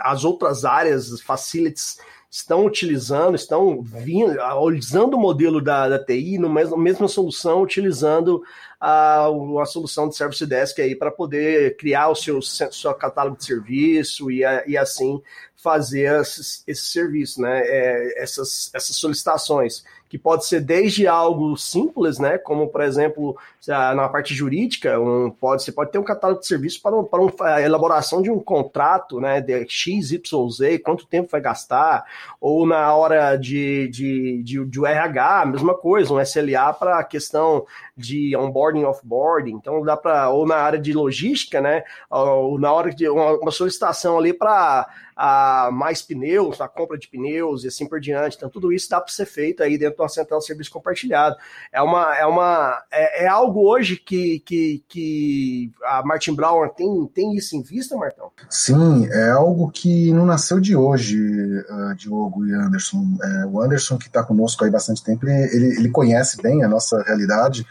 as outras áreas, facilities, estão utilizando, estão vindo, utilizando o modelo da, da TI, no mesmo, mesma solução, utilizando a, a solução de Service Desk aí para poder criar o seu, seu catálogo de serviço e, e assim fazer esse, esse serviço, né? É, essas, essas solicitações que pode ser desde algo simples, né, como por exemplo na parte jurídica, um, pode, você pode ter um catálogo de serviços para, um, para um, a elaboração de um contrato, né, de X, Y, Z, quanto tempo vai gastar, ou na hora de, de, de, de RH, mesma coisa, um SLA para a questão de onboarding, offboarding, então dá para, ou na área de logística, né, ou na hora de uma, uma solicitação ali para a mais pneus, a compra de pneus e assim por diante. Então, tudo isso dá para ser feito aí dentro de uma central de serviço compartilhado. É uma é uma é, é algo hoje que, que, que a Martin Brown tem, tem isso em vista, Martão? Sim, é algo que não nasceu de hoje, uh, Diogo e Anderson. É, o Anderson, que está conosco aí bastante tempo, ele, ele conhece bem a nossa realidade.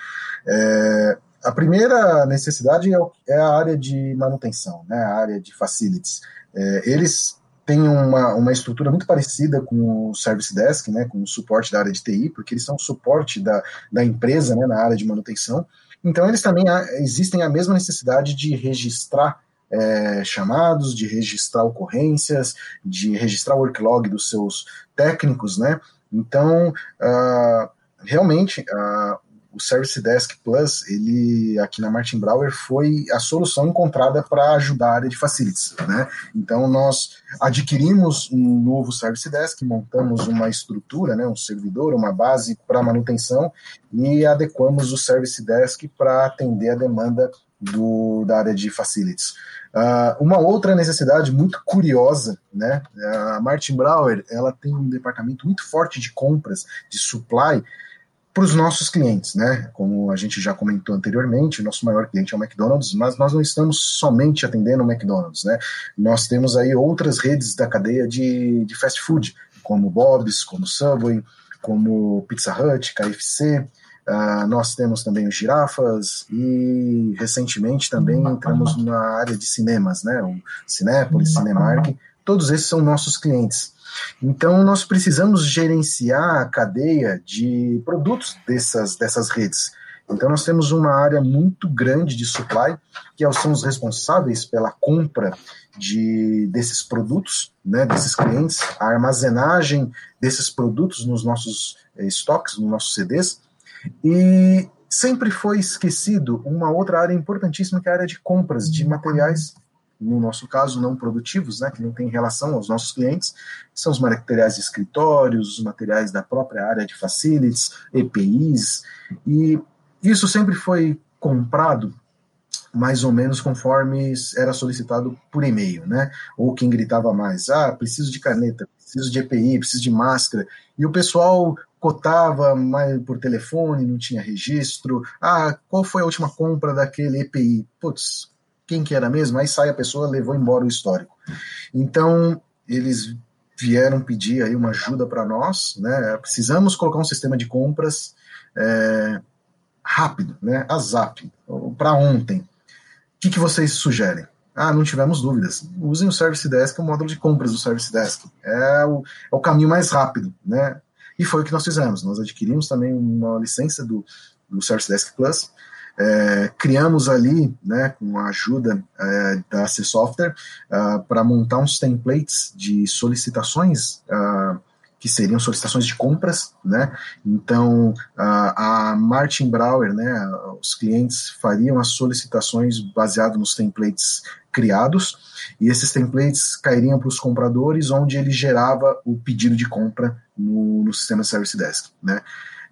É, a primeira necessidade é, é, a área de manutenção, né, a área de facilities. É, eles tem uma, uma estrutura muito parecida com o Service Desk, né, com o suporte da área de TI, porque eles são o suporte da, da empresa né, na área de manutenção. Então, eles também há, existem a mesma necessidade de registrar é, chamados, de registrar ocorrências, de registrar o worklog dos seus técnicos, né? Então, uh, realmente, uh, o Service Desk Plus, ele aqui na Martin Brower foi a solução encontrada para ajudar a área de facilities, né? Então nós adquirimos um novo Service Desk, montamos uma estrutura, né, um servidor, uma base para manutenção e adequamos o Service Desk para atender a demanda do, da área de facilities. Uh, uma outra necessidade muito curiosa, né? A Martin Brower, ela tem um departamento muito forte de compras, de supply, para os nossos clientes, né? Como a gente já comentou anteriormente, o nosso maior cliente é o McDonald's, mas nós não estamos somente atendendo o McDonald's, né? Nós temos aí outras redes da cadeia de, de fast food, como Bob's, como Subway, como Pizza Hut, KFC. Uh, ah, nós temos também os girafas e recentemente também entramos na área de cinemas, né? O Cinépolis, Cinemark, todos esses são nossos clientes. Então, nós precisamos gerenciar a cadeia de produtos dessas, dessas redes. Então, nós temos uma área muito grande de supply, que são os responsáveis pela compra de, desses produtos, né, desses clientes, a armazenagem desses produtos nos nossos eh, estoques, nos nossos CDs. E sempre foi esquecido uma outra área importantíssima, que é a área de compras de materiais no nosso caso, não produtivos, né, que não tem relação aos nossos clientes, são os materiais de escritórios, os materiais da própria área de facilities, EPIs, e isso sempre foi comprado mais ou menos conforme era solicitado por e-mail, né? Ou quem gritava mais, ah, preciso de caneta, preciso de EPI, preciso de máscara, e o pessoal cotava mais por telefone, não tinha registro, ah, qual foi a última compra daquele EPI? Putz, quem que era mesmo, aí sai a pessoa, levou embora o histórico. Então, eles vieram pedir aí uma ajuda para nós, né? Precisamos colocar um sistema de compras é, rápido, né? A ZAP, para ontem. O que, que vocês sugerem? Ah, não tivemos dúvidas. Usem o Service Desk, o módulo de compras do Service Desk. É o, é o caminho mais rápido, né? E foi o que nós fizemos. Nós adquirimos também uma licença do, do Service Desk Plus é, criamos ali, né, com a ajuda é, da C Software, uh, para montar uns templates de solicitações uh, que seriam solicitações de compras, né? Então uh, a Martin Brower, né, os clientes fariam as solicitações baseado nos templates criados e esses templates cairiam para os compradores, onde ele gerava o pedido de compra no, no sistema Service Desk, né?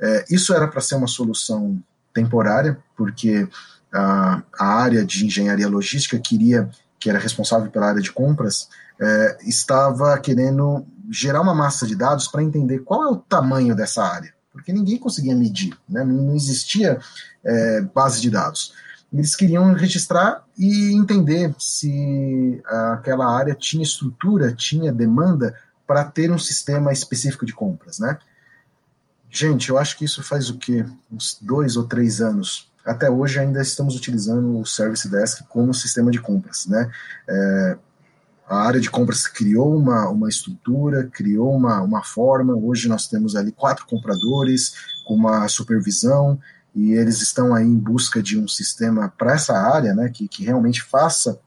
É, isso era para ser uma solução temporária, porque a, a área de engenharia logística queria, que era responsável pela área de compras, é, estava querendo gerar uma massa de dados para entender qual é o tamanho dessa área, porque ninguém conseguia medir, né? não existia é, base de dados. Eles queriam registrar e entender se aquela área tinha estrutura, tinha demanda para ter um sistema específico de compras, né? Gente, eu acho que isso faz o quê? Uns dois ou três anos. Até hoje ainda estamos utilizando o Service Desk como sistema de compras, né? É, a área de compras criou uma, uma estrutura, criou uma, uma forma. Hoje nós temos ali quatro compradores com uma supervisão e eles estão aí em busca de um sistema para essa área, né? Que, que realmente faça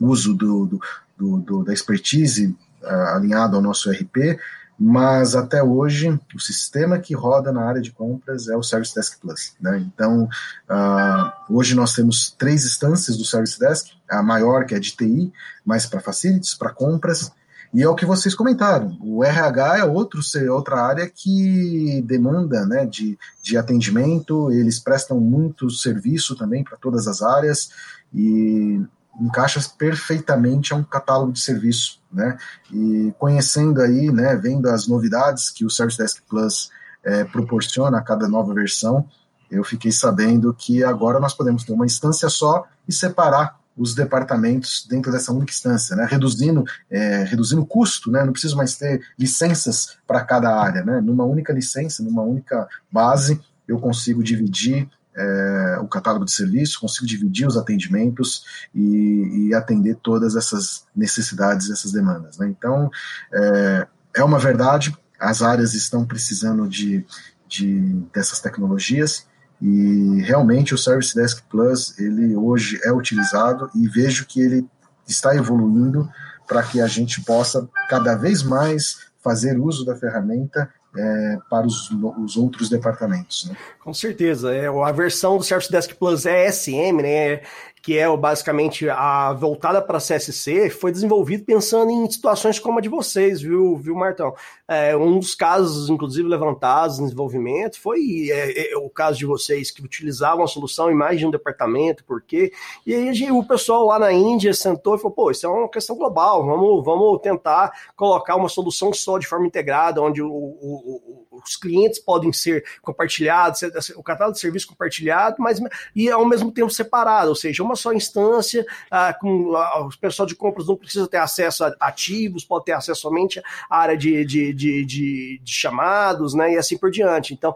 uso do, do, do, do da expertise uh, alinhado ao nosso RP mas até hoje o sistema que roda na área de compras é o Service Desk Plus. Né? Então, uh, hoje nós temos três instâncias do Service Desk, a maior que é de TI, mais para facilities, para compras, e é o que vocês comentaram, o RH é outro, outra área que demanda né, de, de atendimento, eles prestam muito serviço também para todas as áreas, e encaixa perfeitamente a um catálogo de serviço, né? E conhecendo aí, né, vendo as novidades que o Service Desk Plus é, proporciona a cada nova versão, eu fiquei sabendo que agora nós podemos ter uma instância só e separar os departamentos dentro dessa única instância, né? reduzindo é, reduzindo o custo, né? não preciso mais ter licenças para cada área, né? numa única licença, numa única base, eu consigo dividir é, o catálogo de serviço, consigo dividir os atendimentos e, e atender todas essas necessidades, essas demandas. Né? Então, é, é uma verdade, as áreas estão precisando de, de dessas tecnologias e realmente o Service Desk Plus ele hoje é utilizado e vejo que ele está evoluindo para que a gente possa cada vez mais fazer uso da ferramenta é, para os, os, outros departamentos. Né? Com certeza. É, a versão do Service Desk Plus é SM, né? Que é basicamente a voltada para CSC, foi desenvolvido pensando em situações como a de vocês, viu, viu Martão? É, um dos casos, inclusive, levantados no desenvolvimento foi é, é, o caso de vocês que utilizavam a solução em mais de um departamento, por quê? E aí o pessoal lá na Índia sentou e falou, pô, isso é uma questão global, vamos, vamos tentar colocar uma solução só de forma integrada, onde o, o, os clientes podem ser compartilhados, o catálogo de serviço compartilhado, mas e ao mesmo tempo separado, ou seja, uma só instância, ah, com, ah, o pessoal de compras não precisa ter acesso a ativos, pode ter acesso somente à área de, de, de, de, de chamados, né, e assim por diante. Então,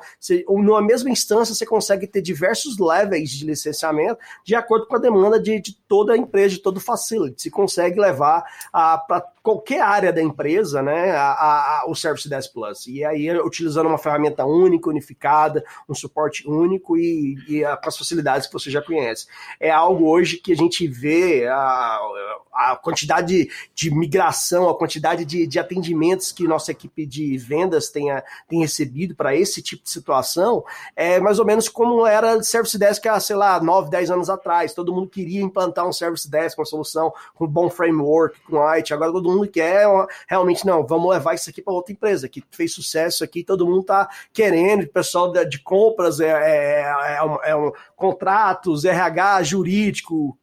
numa mesma instância, você consegue ter diversos levels de licenciamento de acordo com a demanda de, de toda a empresa, de todo o facility. Você consegue levar ah, para qualquer área da empresa, né, a, a, o Service Desk Plus. E aí, utilizando uma ferramenta única, unificada, um suporte único e, e as facilidades que você já conhece. É algo hoje que a gente vê a, a quantidade de, de migração, a quantidade de, de, atendimentos que nossa equipe de vendas tenha, tem recebido para esse tipo de situação, é mais ou menos como era Service Desk há, sei lá, 9, 10 anos atrás. Todo mundo queria implantar um Service Desk, uma solução com um bom framework, com IT. Agora todo mundo quer realmente, não, vamos levar isso aqui para outra empresa que fez sucesso aqui, todo mundo está querendo, o pessoal de, de compras é, é, é, um, é um, contratos, RH, jurídico,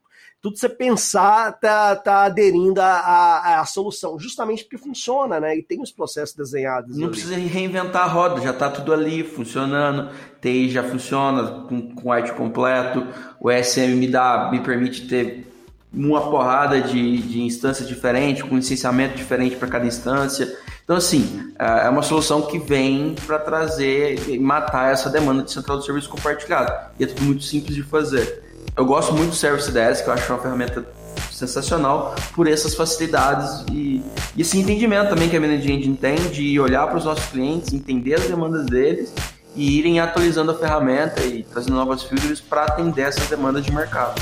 tudo você pensar tá, tá aderindo à, à, solução, justamente porque funciona, né? E tem os processos desenhados. Não ali. precisa reinventar a roda, já está tudo ali funcionando, TI já funciona com, com IT completo, o SM me dá, me permite ter uma porrada de, de instâncias diferentes, com licenciamento diferente para cada instância. Então, assim, é, é uma solução que vem para trazer e matar essa demanda de central de serviço compartilhado. E é tudo muito simples de fazer. Eu gosto muito do Service Desk, eu acho uma ferramenta sensacional por essas facilidades e, e esse entendimento também que a Managed Engine tem de olhar para os nossos clientes, entender as demandas deles e irem atualizando a ferramenta e trazendo novas features para atender essas demandas de mercado.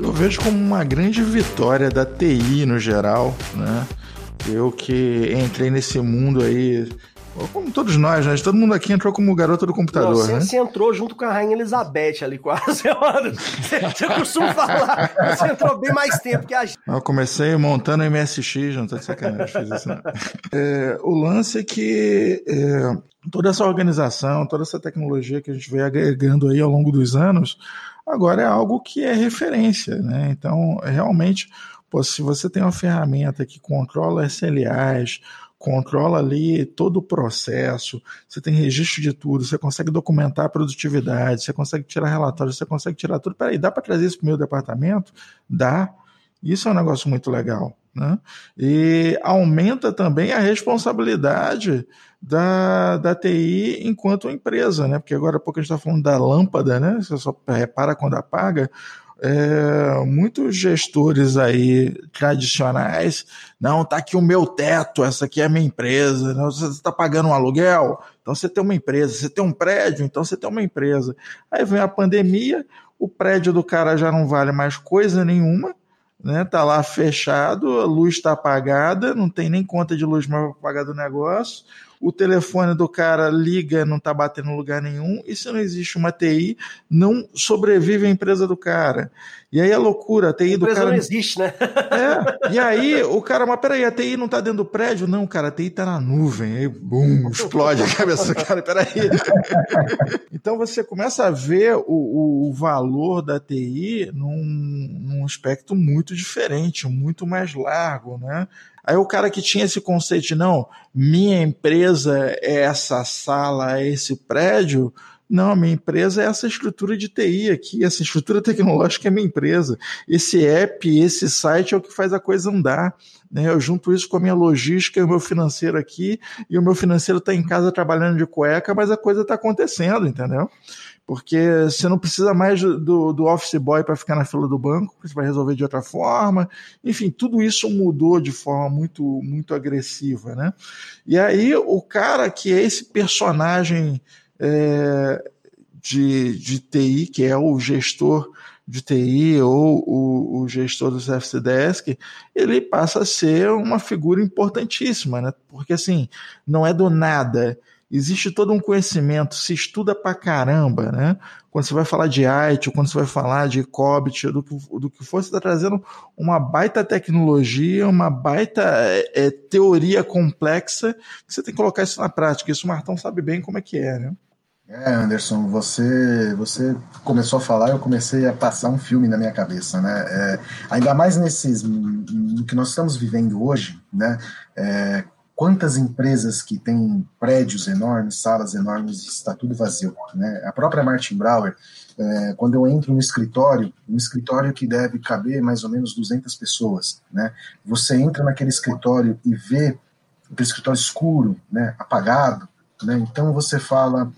Eu vejo como uma grande vitória da TI no geral, né? Eu que entrei nesse mundo aí, como todos nós, né? Todo mundo aqui entrou como garota do computador, Não, você, né? Você entrou junto com a Rainha Elizabeth ali, quase. Você costuma falar, você entrou bem mais tempo que a gente. Eu comecei montando MSX, não tô de sacanagem, fiz isso não. É, o lance é que é, toda essa organização, toda essa tecnologia que a gente veio agregando aí ao longo dos anos, agora é algo que é referência, né? Então, realmente Pô, se você tem uma ferramenta que controla SLAs, controla ali todo o processo, você tem registro de tudo, você consegue documentar a produtividade, você consegue tirar relatórios, você consegue tirar tudo. Peraí, dá para trazer isso para o meu departamento? Dá. Isso é um negócio muito legal. Né? E aumenta também a responsabilidade da, da TI enquanto empresa, né? Porque agora há pouco a gente está falando da lâmpada, né? Você só repara quando apaga é, muitos gestores aí tradicionais, não, tá aqui o meu teto, essa aqui é a minha empresa, não, você está pagando um aluguel, então você tem uma empresa, você tem um prédio, então você tem uma empresa. Aí vem a pandemia, o prédio do cara já não vale mais coisa nenhuma, né? Tá lá fechado, a luz está apagada, não tem nem conta de luz mais para pagar do negócio o telefone do cara liga, não está batendo em lugar nenhum, e se não existe uma TI, não sobrevive a empresa do cara. E aí a loucura, a TI a do cara. não existe, né? É, e aí o cara, mas peraí, a TI não está dentro do prédio? Não, cara, a TI está na nuvem. Aí, bum, explode a cabeça do cara, peraí. Então você começa a ver o, o valor da TI num, num aspecto muito diferente, muito mais largo, né? Aí o cara que tinha esse conceito de não, minha empresa é essa sala, é esse prédio, Não, minha empresa é essa estrutura de TI aqui, essa estrutura tecnológica é minha empresa. Esse app, esse site é o que faz a coisa andar. Né? Eu junto isso com a minha logística e o meu financeiro aqui, e o meu financeiro está em casa trabalhando de cueca, mas a coisa está acontecendo, entendeu? Porque você não precisa mais do, do office boy para ficar na fila do banco, você vai resolver de outra forma. Enfim, tudo isso mudou de forma muito, muito agressiva, né? E aí o cara que é esse personagem é, de, de TI, que é o gestor de TI ou o, o gestor do CFC Desk, ele passa a ser uma figura importantíssima, né? Porque assim, não é do nada. Existe todo um conhecimento, se estuda pra caramba, né? Quando você vai falar de IT, quando você vai falar de COBIT, do que, do que for, você está trazendo uma baita tecnologia, uma baita é, é, teoria complexa, que você tem que colocar isso na prática. Isso o Martão sabe bem como é que é, né? É, Anderson, você você começou a falar, eu comecei a passar um filme na minha cabeça, né? É, ainda mais nesses no que nós estamos vivendo hoje, né? É, quantas empresas que têm prédios enormes, salas enormes, está tudo vazio, né? A própria Martin Brauer, é, quando eu entro no escritório, um escritório que deve caber mais ou menos 200 pessoas, né? Você entra naquele escritório e vê aquele escritório escuro, né? Apagado, né? Então você fala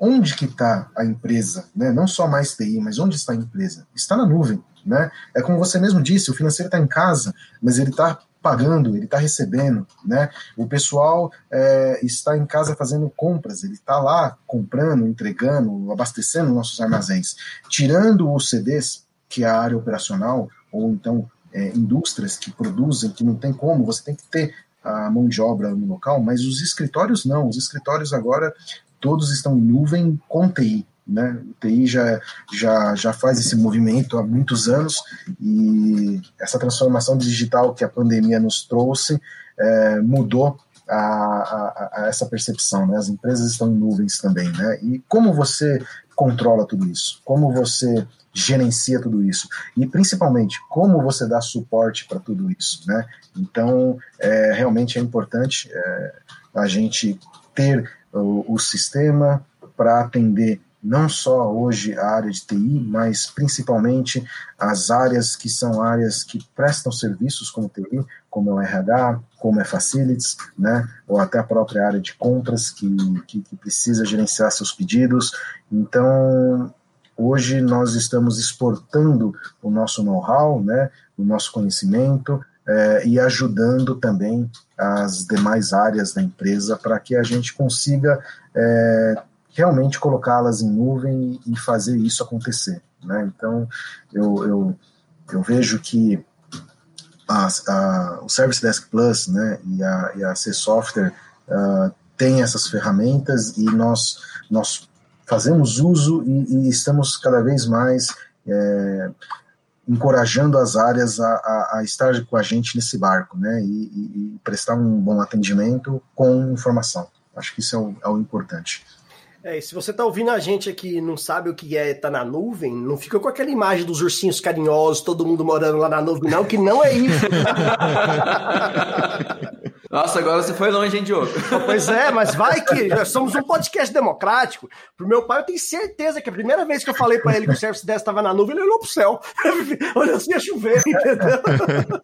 onde que está a empresa, né? não só mais TI, mas onde está a empresa? Está na nuvem. Né? É como você mesmo disse, o financeiro está em casa, mas ele está pagando, ele está recebendo, né? O pessoal é, está em casa fazendo compras, ele está lá comprando, entregando, abastecendo nossos armazéns, tirando os CDs, que é a área operacional, ou então é, indústrias que produzem, que não tem como, você tem que ter a mão de obra no local, mas os escritórios não, os escritórios agora todos estão em nuvem com TI. Né? O TI já, já, já faz esse movimento há muitos anos e essa transformação digital que a pandemia nos trouxe é, mudou a, a, a, essa percepção. Né? As empresas estão em nuvens também. Né? E como você controla tudo isso? Como você gerencia tudo isso? E principalmente, como você dá suporte para tudo isso? Né? Então, é, realmente é importante é, a gente ter o, o sistema para atender não só hoje a área de TI, mas principalmente as áreas que são áreas que prestam serviços como TI, como é o RH, como é Facilities, né, ou até a própria área de compras que, que, que precisa gerenciar seus pedidos. Então, hoje nós estamos exportando o nosso know-how, né, o nosso conhecimento, é, e ajudando também as demais áreas da empresa para que a gente consiga é, realmente colocá-las em nuvem e fazer isso acontecer. Né? Então, eu, eu, eu vejo que a, a, o Service Desk Plus né, e, a, e a C Software uh, essas ferramentas e nós, nós fazemos uso e, e estamos cada vez mais é, encorajando as áreas a, a, a, estar com a gente nesse barco, né, e, e, e, prestar um bom atendimento com informação. Acho que isso é o, é o importante. É, e se você está ouvindo a gente aqui e não sabe o que é tá na nuvem, não fica com aquela imagem dos ursinhos carinhosos, todo mundo morando lá na nuvem, não, que não é isso. Nossa, agora você foi longe, hein, Diogo? Pois é, mas vai que nós somos um podcast democrático. Pro meu pai, eu tenho certeza que a primeira vez que eu falei para ele que o Service Desk estava na nuvem, ele olhou pro céu. Olha assim a chover, entendeu?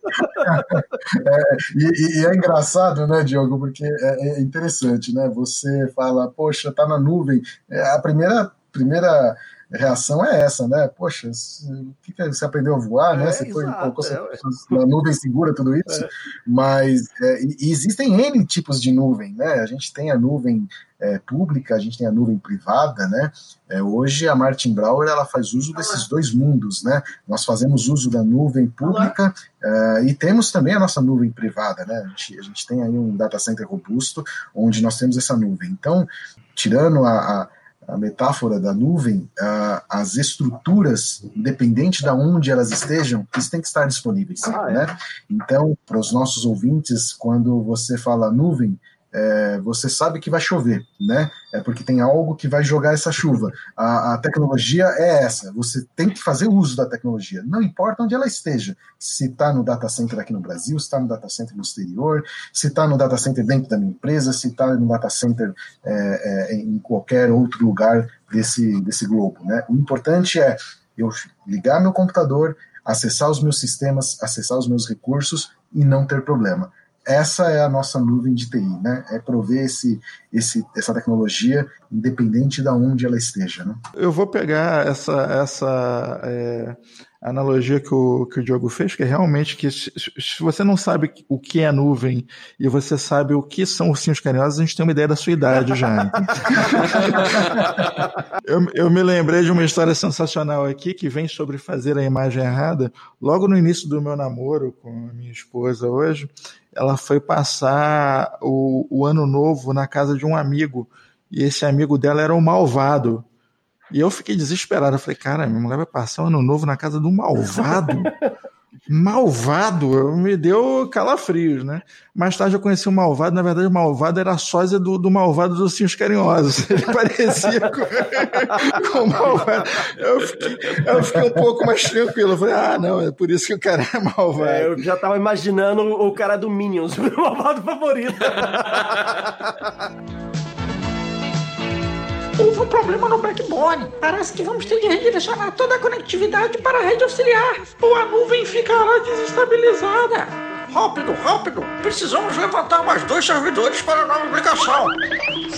É, e, e, é engraçado, né, Diogo, porque é, é, interessante, né? Você fala, poxa, tá na nuvem. É, a primeira, primeira reação é essa, né? Poxa, o que, que você aprendeu a voar, né? É, você foi colocou é, na nuvem segura tudo isso, é. mas é, existem N tipos de nuvem, né? A gente tem a nuvem é, pública, a gente tem a nuvem privada, né? É, hoje a Martin Brauer ela faz uso desses dois mundos, né? Nós fazemos uso da nuvem pública é, e temos também a nossa nuvem privada, né? A gente, a gente tem aí um data center robusto onde nós temos essa nuvem. Então, tirando a, a a metáfora da nuvem, as estruturas, independente de onde elas estejam, eles têm que estar disponíveis. Ah, é? né? Então, para os nossos ouvintes, quando você fala nuvem, é, você sabe que vai chover, né? É porque tem algo que vai jogar essa chuva. A, a, tecnologia é essa. Você tem que fazer uso da tecnologia. Não importa onde ela esteja. Se está no data center aqui no Brasil, se está no data center no exterior, se está no data center dentro da minha empresa, se está no data center é, é, em qualquer outro lugar desse, desse globo. Né? O importante é eu ligar meu computador, acessar os meus sistemas, acessar os meus recursos e não ter problema essa é a nossa nuvem de TI, né? É prover esse, esse, essa tecnologia independente de onde ela esteja. Né? Eu vou pegar essa, essa é, analogia que o, que o Diogo fez, que é realmente que se, se, você não sabe o que é nuvem e você sabe o que são ursinhos carinhosos, a gente tem uma ideia da sua idade já. eu, eu me lembrei de uma história sensacional aqui que vem sobre fazer a imagem errada. Logo no início do meu namoro com a minha esposa hoje, ela foi passar o, o ano novo na casa de um amigo. E esse amigo dela era o malvado. E eu fiquei desesperado. Eu falei, cara, minha mulher vai passar o ano novo na casa do malvado? malvado, me deu calafrios, né? Mais tarde eu conheci o malvado, na verdade o malvado era a sósia do, do malvado dos Cinhos Carinhosos. Ele parecia com, com o malvado. Eu fiquei, eu fiquei um pouco mais tranquilo. Eu falei, ah, não, é por isso que o cara é malvado. É, eu já tava imaginando o cara do Minions, meu malvado favorito. Houve um problema no backbone. Parece que vamos ter de redirecionar toda a conectividade para a rede auxiliar, ou a nuvem ficará desestabilizada. Rápido, rápido! Precisamos levantar mais dois servidores para a nova aplicação.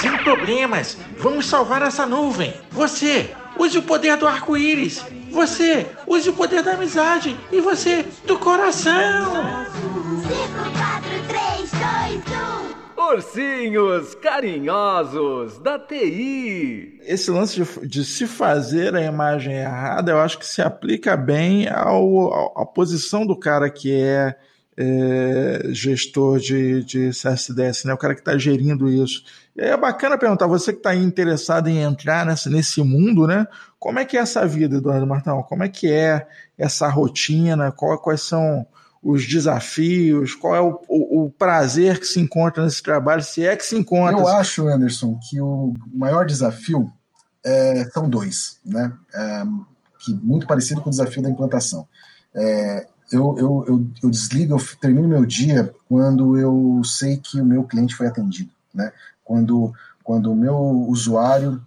Sem problemas. Vamos salvar essa nuvem. Você, use o poder do arco-íris. Você, use o poder da amizade. E você, do coração. 5, 4, 3, 2, 1. Ursinhos carinhosos da TI. Esse lance de, de, se fazer a imagem errada, eu acho que se aplica bem ao, à posição do cara que é, é gestor de, de CSDS, né? o cara que está gerindo isso. E aí é bacana perguntar, você que está interessado em entrar nessa, nesse mundo, né? Como é que é essa vida, Eduardo Martão? Como é que é essa rotina? Qual, quais são os desafios, qual é o, o, o, prazer que se encontra nesse trabalho, se é que se encontra. Eu acho, Anderson, que o maior desafio é, são dois, né? É, que muito parecido com o desafio da implantação. É, eu, eu, eu, eu, desligo, eu termino meu dia quando eu sei que o meu cliente foi atendido, né? Quando, quando o meu usuário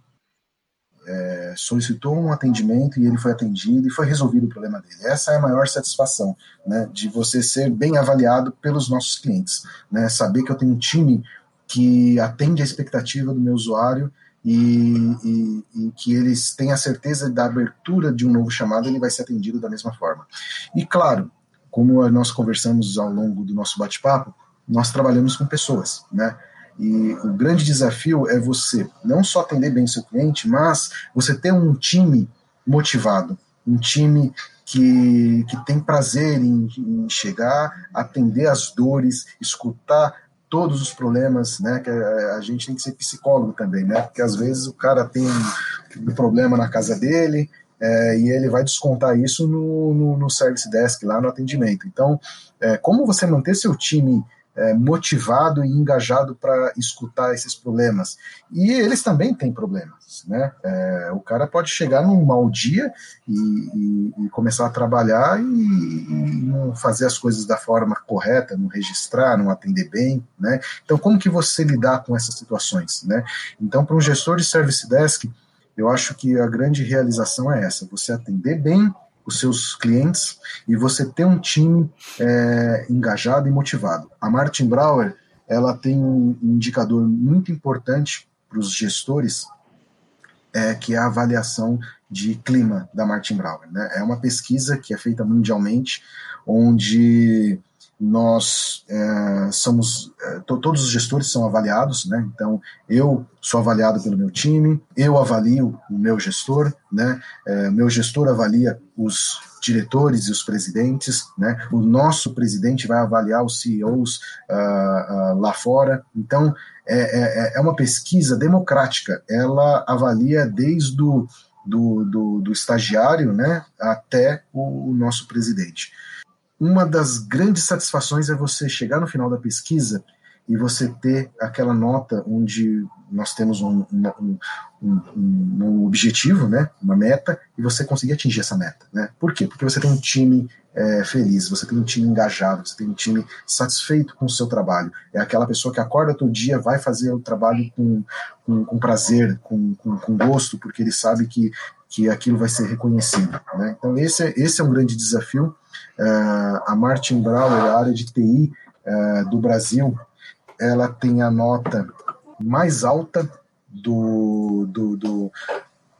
é, solicitou um atendimento e ele foi atendido e foi resolvido o problema dele. Essa é a maior satisfação, né, de você ser bem avaliado pelos nossos clientes, né, saber que eu tenho um time que atende a expectativa do meu usuário e, e, e, que eles têm a certeza da abertura de um novo chamado, ele vai ser atendido da mesma forma. E claro, como nós conversamos ao longo do nosso bate-papo, nós trabalhamos com pessoas, né? E o grande desafio é você não só atender bem o seu cliente, mas você ter um time motivado, um time que, que tem prazer em, em chegar, atender as dores, escutar todos os problemas, né? Que a, a, gente tem que ser psicólogo também, né? Porque às vezes o cara tem um, problema na casa dele é, e ele vai descontar isso no, no, no, service desk lá no atendimento. Então, é, como você manter seu time é, motivado e engajado para escutar esses problemas. E eles também têm problemas, né? É, o cara pode chegar num mau dia e, e, e começar a trabalhar e, e, não fazer as coisas da forma correta, não registrar, não atender bem, né? Então, como que você lidar com essas situações, né? Então, para um gestor de service desk, eu acho que a grande realização é essa: você atender bem os seus clientes e você ter um time é, engajado e motivado. A Martin Brauer ela tem um indicador muito importante para os gestores, é, que é a avaliação de clima da Martin Brauer. Né? É uma pesquisa que é feita mundialmente, onde nós é, somos é, todos os gestores são avaliados, né? Então eu sou avaliado pelo meu time, eu avalio o meu gestor, né? É, meu gestor avalia os diretores e os presidentes, né? O nosso presidente vai avaliar os CEOs uh, uh, lá fora. Então é, é, é, uma pesquisa democrática. Ela avalia desde o do, do, do estagiário, né, até o, o nosso presidente uma das grandes satisfações é você chegar no final da pesquisa e você ter aquela nota onde nós temos um, um, um, um, objetivo, né, uma meta, e você conseguir atingir essa meta. Né? Por quê? Porque você tem um time é, feliz, você tem um time engajado, você tem um time satisfeito com o seu trabalho. É aquela pessoa que acorda todo dia, vai fazer o trabalho com, com, com prazer, com, com, com, gosto, porque ele sabe que, que aquilo vai ser reconhecido. Né? Então, esse é, esse é um grande desafio. Uh, a Martin Brauer, a área de TI é, do Brasil, ela tem a nota mais alta do, do, do,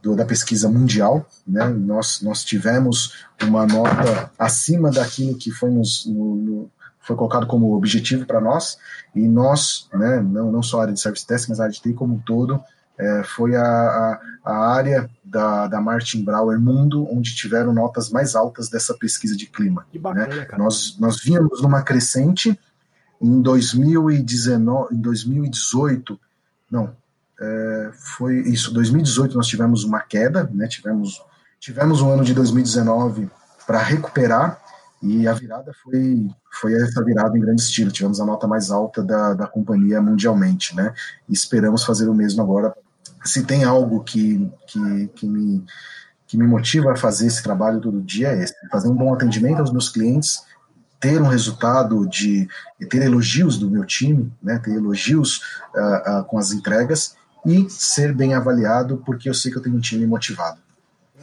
do, da pesquisa mundial. Né? Nós, nós tivemos uma nota acima daquilo que foi, nos, no, no, foi colocado como objetivo para nós, e nós, né, não, não só a área de service test, mas a área de TI como um todo, é, foi a, a, a, área da, da Martin Brauer Mundo, onde tiveram notas mais altas dessa pesquisa de clima. Que bacana, né? Nós, nós vínhamos numa crescente, em 2019, em 2018, não, é, foi isso, 2018 nós tivemos uma queda, né, tivemos, tivemos um ano de 2019 para recuperar, e a virada foi, foi essa virada em grande estilo, tivemos a nota mais alta da, da companhia mundialmente, né, e esperamos fazer o mesmo agora. Se tem algo que, que, que me que me motiva a fazer esse trabalho todo dia é esse, fazer um bom atendimento aos meus clientes, ter um resultado de ter elogios do meu time, né, ter elogios uh, uh, com as entregas e ser bem avaliado porque eu sei que eu tenho um time motivado.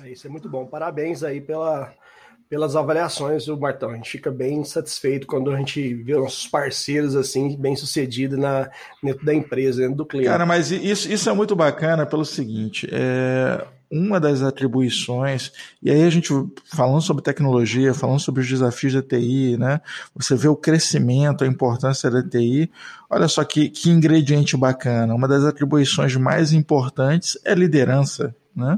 É, isso é muito bom. Parabéns aí pela, pelas avaliações, o Martão. A gente fica bem satisfeito quando a gente vê nossos parceiros assim bem sucedidos na dentro da empresa, dentro do cliente. Cara, mas isso, isso é muito bacana pelo seguinte, é, uma das atribuições, e aí a gente falando sobre tecnologia, falando sobre os desafios da TI, né? Você vê o crescimento, a importância da TI. Olha só que, que ingrediente bacana. Uma das atribuições mais importantes é liderança, né?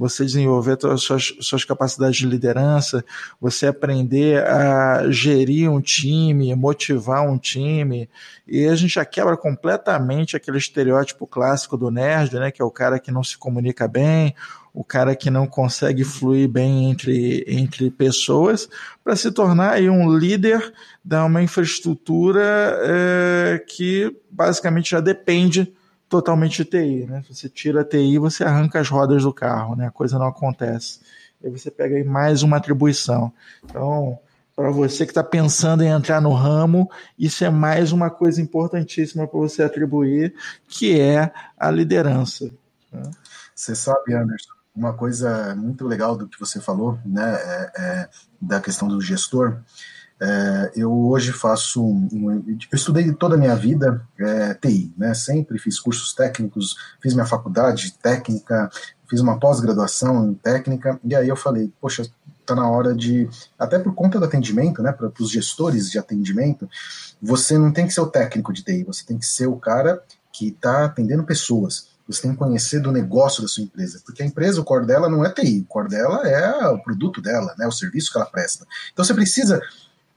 Você desenvolver suas, suas capacidades de liderança, você aprender a gerir um time, motivar um time, e a gente já quebra completamente aquele estereótipo clássico do nerd, né, que é o cara que não se comunica bem, o cara que não consegue fluir bem entre, entre pessoas, para se tornar aí um líder de uma infraestrutura é, que basicamente já depende totalmente de TI, né? Você tira a TI, você arranca as rodas do carro, né? A coisa não acontece. E você pega aí mais uma atribuição. Então, para você que está pensando em entrar no ramo, isso é mais uma coisa importantíssima para você atribuir, que é a liderança. Né? Você sabe, Anderson, uma coisa muito legal do que você falou, né, é, é, da questão do gestor. É, eu hoje faço, um, eu estudei toda a minha vida é, TI, né? Sempre fiz cursos técnicos, fiz minha faculdade técnica, fiz uma pós-graduação em técnica, e aí eu falei, poxa, tá na hora de, até por conta do atendimento, né, para os gestores de atendimento, você não tem que ser o técnico de TI, você tem que ser o cara que está atendendo pessoas. Você tem que conhecer do negócio da sua empresa, porque a empresa, o core dela não é TI, o core dela é o produto dela, né, o serviço que ela presta. Então você precisa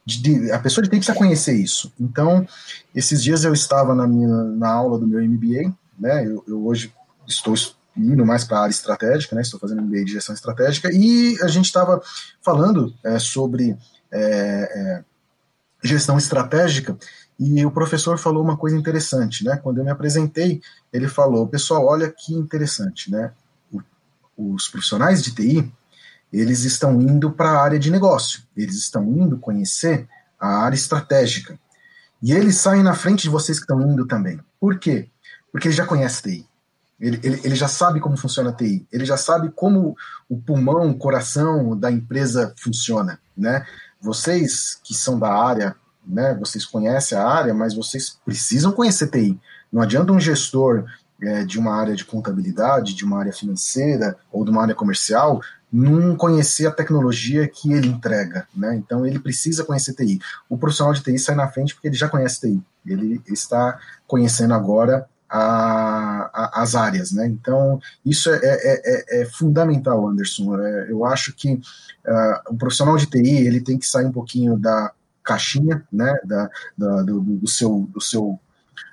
de, a pessoa tem que conhecer isso. Então, esses dias eu estava na minha na aula do meu MBA, né? Eu, eu hoje estou indo mais para a área estratégica, né? Estou fazendo MBA de gestão estratégica e a gente estava falando é, sobre é, é, gestão estratégica e o professor falou uma coisa interessante, né? Quando eu me apresentei, ele falou: pessoal, olha que interessante, né? os profissionais de TI eles estão indo para a área de negócio, eles estão indo conhecer a área estratégica. E eles saem na frente de vocês que estão indo também. Por quê? Porque ele já conhece TI. Ele, ele, ele, já sabe como funciona a TI. Ele já sabe como o pulmão, o coração da empresa funciona. Né? Vocês que são da área, né, vocês conhecem a área, mas vocês precisam conhecer TI. Não adianta um gestor é, de uma área de contabilidade, de uma área financeira ou de uma área comercial não conhecer a tecnologia que ele entrega, né? Então ele precisa conhecer TI. O profissional de TI sai na frente porque ele já conhece TI. Ele está conhecendo agora a, a, as áreas, né? Então isso é, é, é, é fundamental, Anderson. É, eu acho que uh, o profissional de TI ele tem que sair um pouquinho da caixinha, né? Da, da do, do, seu do seu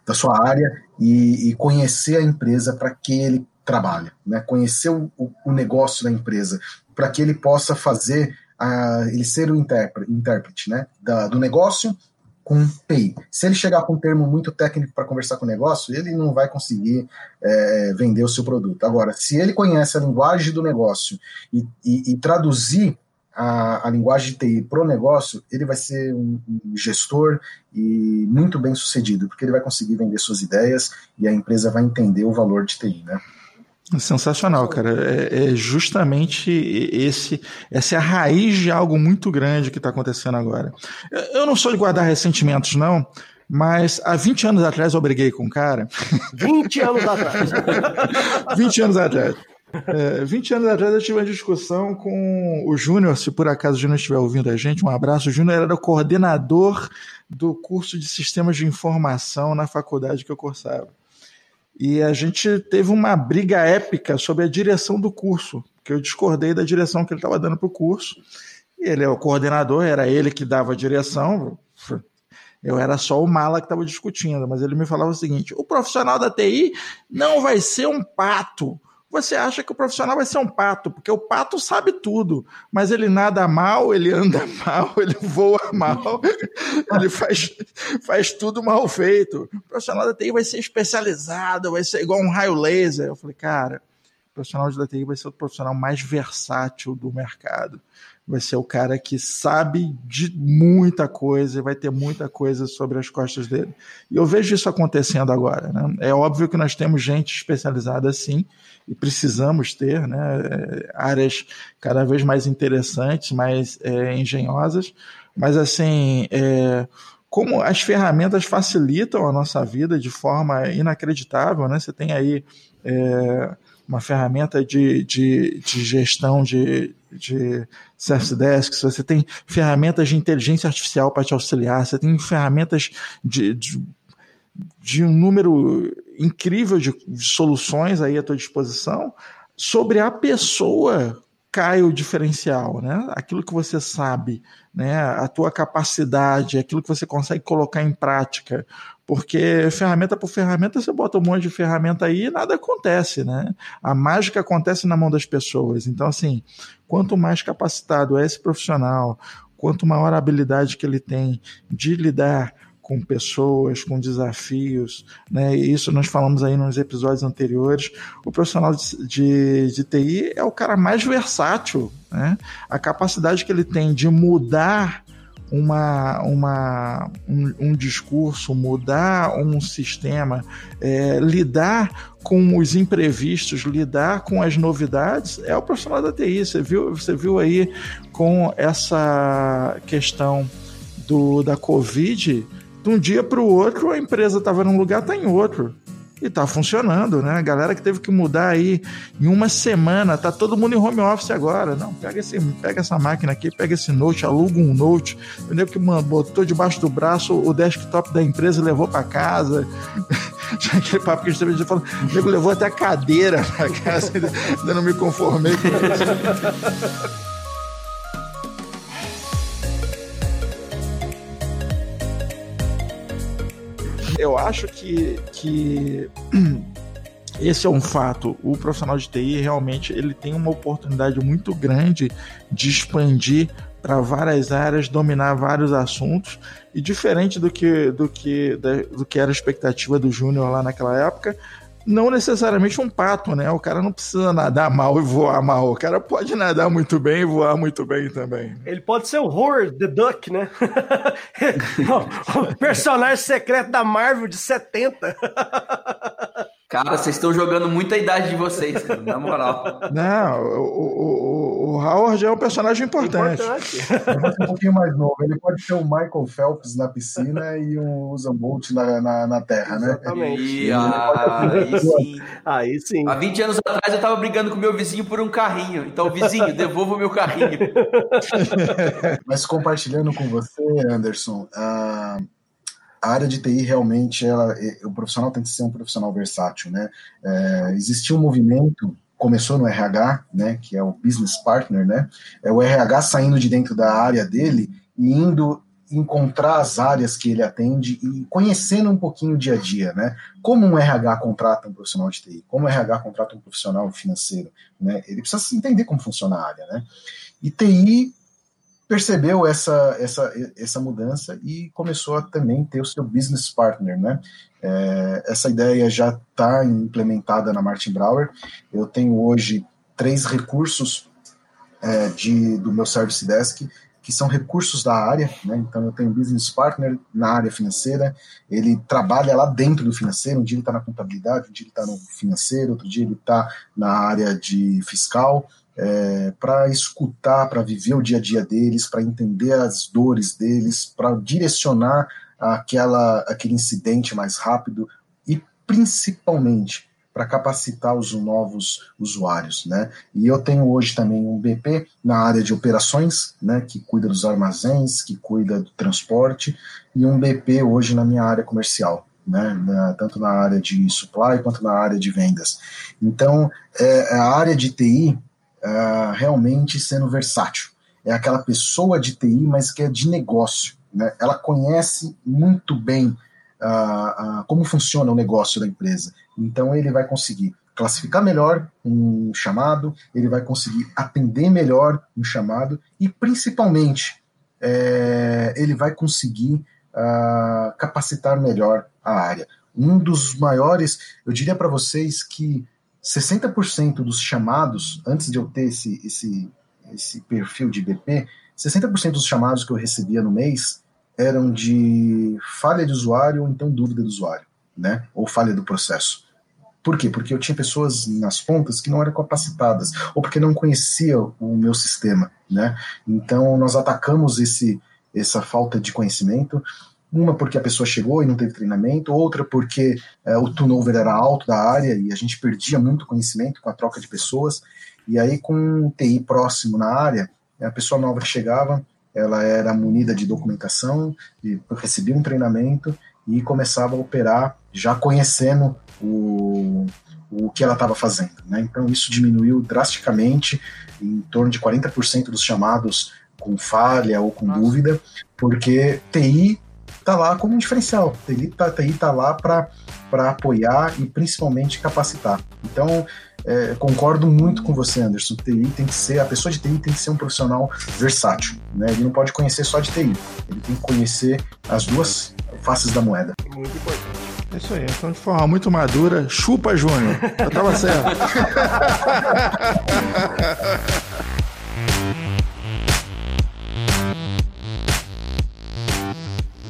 da sua área e, e conhecer a empresa para que ele trabalha, né? conhecer o, o negócio da empresa, para que ele possa fazer, uh, ele ser o intérprete, intérprete né? Da, do negócio com TI. Se ele chegar com um termo muito técnico para conversar com o negócio, ele não vai conseguir é, vender o seu produto. Agora, se ele conhece a linguagem do negócio e, e, e traduzir a, a, linguagem de TI para o negócio, ele vai ser um, um, gestor e muito bem sucedido, porque ele vai conseguir vender suas ideias e a empresa vai entender o valor de TI, né? Sensacional, cara. É, é, justamente esse, essa é a raiz de algo muito grande que está acontecendo agora. Eu não sou de guardar ressentimentos, não, mas há 20 anos atrás eu briguei com um cara. 20 anos atrás. 20 anos atrás. É, 20 anos atrás eu tive uma discussão com o Júnior, se por acaso o Júnior estiver ouvindo a gente, um abraço. O Júnior era o coordenador do curso de sistemas de informação na faculdade que eu cursava. E a gente teve uma briga épica sobre a direção do curso, que eu discordei da direção que ele estava dando para o curso. Ele é o coordenador, era ele que dava a direção. Eu era só o mala que estava discutindo, mas ele me falava o seguinte: o profissional da TI não vai ser um pato você acha que o profissional vai ser um pato, porque o pato sabe tudo, mas ele nada mal, ele anda mal, ele voa mal, ele faz, faz tudo mal feito. O profissional da TI vai ser especializado, vai ser igual um raio laser. Eu falei, cara, o profissional da TI vai ser o profissional mais versátil do mercado vai ser o cara que sabe de muita coisa e vai ter muita coisa sobre as costas dele. E eu vejo isso acontecendo agora. Né? É óbvio que nós temos gente especializada assim e precisamos ter né? áreas cada vez mais interessantes, mais é, engenhosas, mas assim. É, como as ferramentas facilitam a nossa vida de forma inacreditável, né? Você tem aí é, uma ferramenta de, de, de gestão de, de Service Desk, você tem ferramentas de inteligência artificial para te auxiliar, você tem ferramentas de, de, de um número incrível de, de soluções aí à tua disposição. Sobre a pessoa cai o diferencial, né? Aquilo que você sabe, né? A tua capacidade, aquilo que você consegue colocar em prática, porque ferramenta por ferramenta você bota um monte de ferramenta aí e nada acontece, né? A mágica acontece na mão das pessoas. Então, assim, quanto mais capacitado é esse profissional, quanto maior a habilidade que ele tem de lidar com pessoas, com desafios, né? E isso nós falamos aí nos episódios anteriores. O profissional de, de, de TI é o cara mais versátil, né? A capacidade que ele tem de mudar uma, uma, um, um discurso, mudar um sistema, é, lidar com os imprevistos, lidar com as novidades, é o profissional da TI. Você viu, você viu aí com essa questão do, da Covid, de um dia para o outro a empresa estava num lugar, está em outro e tá funcionando, né? A galera que teve que mudar aí em uma semana, tá todo mundo em home office agora. Não, pega, esse, pega essa máquina aqui, pega esse note, aluga um note. Entendeu? Que mano, botou debaixo do braço o desktop da empresa e levou para casa. Aquele papo que a gente teve falando, o nego levou até a cadeira para casa, ainda não me conformei com isso. eu acho que, que esse é um fato. O profissional de TI realmente ele tem uma oportunidade muito grande de expandir para várias áreas, dominar vários assuntos e diferente do que do que do que era a expectativa do Júnior lá naquela época, não necessariamente um pato, né? O cara não precisa nadar mal e voar mal. O cara pode nadar muito bem e voar muito bem também. Ele pode ser o Howard the Duck, né? o personagem secreto da Marvel de 70. Cara, vocês estão jogando muita idade de vocês, cara, na moral. Não, o, o, o, Howard é um personagem importante. importante. um pouquinho mais novo. Ele pode ser o Michael Phelps na piscina e um Usain Bolt na, na, na terra, né? Exatamente. E, ah, aí sim. Aí sim. Há 20 anos atrás eu tava brigando com meu vizinho por um carrinho. Então, vizinho, devolva o meu carrinho. Mas compartilhando com você, Anderson, uh, a área de TI realmente, ela, o profissional tem que ser um profissional versátil, né? É, um movimento, começou no RH, né, que é o business partner, né? É o RH saindo de dentro da área dele e indo encontrar as áreas que ele atende e conhecendo um pouquinho o dia a dia, né? Como um RH contrata um profissional de TI, como um RH contrata um profissional financeiro, né? Ele precisa entender como funciona a área, né? E TI percebeu essa, essa, essa mudança e começou a também ter o seu business partner, né? É, essa ideia já está implementada na Martin Brower. Eu tenho hoje três recursos é, de, do meu Service Desk que são recursos da área, né? Então eu tenho um business partner na área financeira, ele trabalha lá dentro do financeiro, um dia ele está na contabilidade, um dia ele está no financeiro, outro dia ele está na área de fiscal, é, para escutar, para viver o dia a dia deles, para entender as dores deles, para direcionar aquela, aquele incidente mais rápido e principalmente para capacitar os novos usuários, né? E eu tenho hoje também um BP na área de operações, né, que cuida dos armazéns, que cuida do transporte, e um BP hoje na minha área comercial, né, na, tanto na área de supply quanto na área de vendas. Então, é, a área de TI uh, realmente sendo versátil. É aquela pessoa de TI, mas que é de negócio. Né? Ela conhece muito bem uh, uh, como funciona o negócio da empresa. Então ele vai conseguir classificar melhor um chamado, ele vai conseguir atender melhor um chamado e principalmente é, ele vai conseguir uh, capacitar melhor a área. Um dos maiores, eu diria para vocês que 60% dos chamados, antes de eu ter esse, esse, esse perfil de BP, 60% dos chamados que eu recebia no mês eram de falha de usuário ou então dúvida do usuário, né? Ou falha do processo. Por quê? Porque eu tinha pessoas nas pontas que não eram capacitadas, ou porque não conheciam o meu sistema, né? Então nós atacamos esse essa falta de conhecimento uma porque a pessoa chegou e não teve treinamento, outra porque é, o turnover era alto da área e a gente perdia muito conhecimento com a troca de pessoas. E aí, com um TI próximo na área, a pessoa nova que chegava, ela era munida de documentação, e recebia um treinamento e começava a operar já conhecendo o, o que ela estava fazendo. Né? Então, isso diminuiu drasticamente, em torno de 40% dos chamados com falha ou com Nossa. dúvida, porque TI está lá como um diferencial. TI está tá lá para apoiar e principalmente capacitar. Então, é, concordo muito com você, Anderson. TI tem que ser, a pessoa de TI tem que ser um profissional versátil. Né? Ele não pode conhecer só de TI, ele tem que conhecer as duas faces da moeda. Muito importante. É isso aí, então de forma muito madura, chupa, Júnior. Eu tava certo.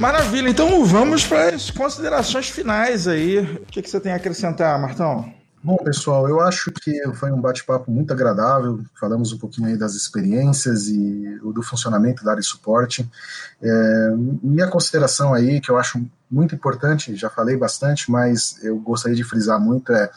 Maravilha, então vamos para as considerações finais aí. O que, que você tem a acrescentar, Martão? Bom, pessoal, eu acho que foi um bate-papo muito agradável. Falamos um pouquinho aí das experiências e do funcionamento da área de suporte. É, minha consideração aí, que eu acho muito importante, já falei bastante, mas eu gostaria de frisar muito, é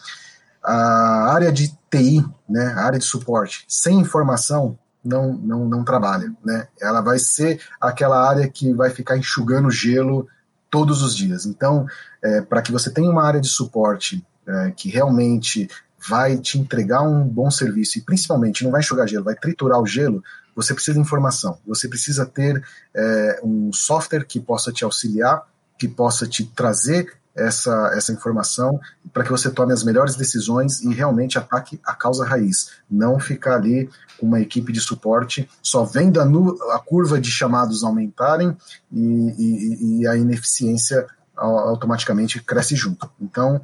a área de TI, né, a área de suporte, sem informação, não, não, não trabalha, né? Ela vai ser aquela área que vai ficar enxugando gelo todos os dias. Então, é, para que você tenha uma área de suporte é, que realmente vai te entregar um bom serviço e principalmente não vai enxugar gelo, vai triturar o gelo, você precisa de informação. Você precisa ter é, um software que possa te auxiliar, que possa te trazer essa, essa informação para que você tome as melhores decisões e realmente ataque a causa raiz. Não ficar ali com uma equipe de suporte só vendo a, a curva de chamados aumentarem e, e, e a ineficiência automaticamente cresce junto. Então,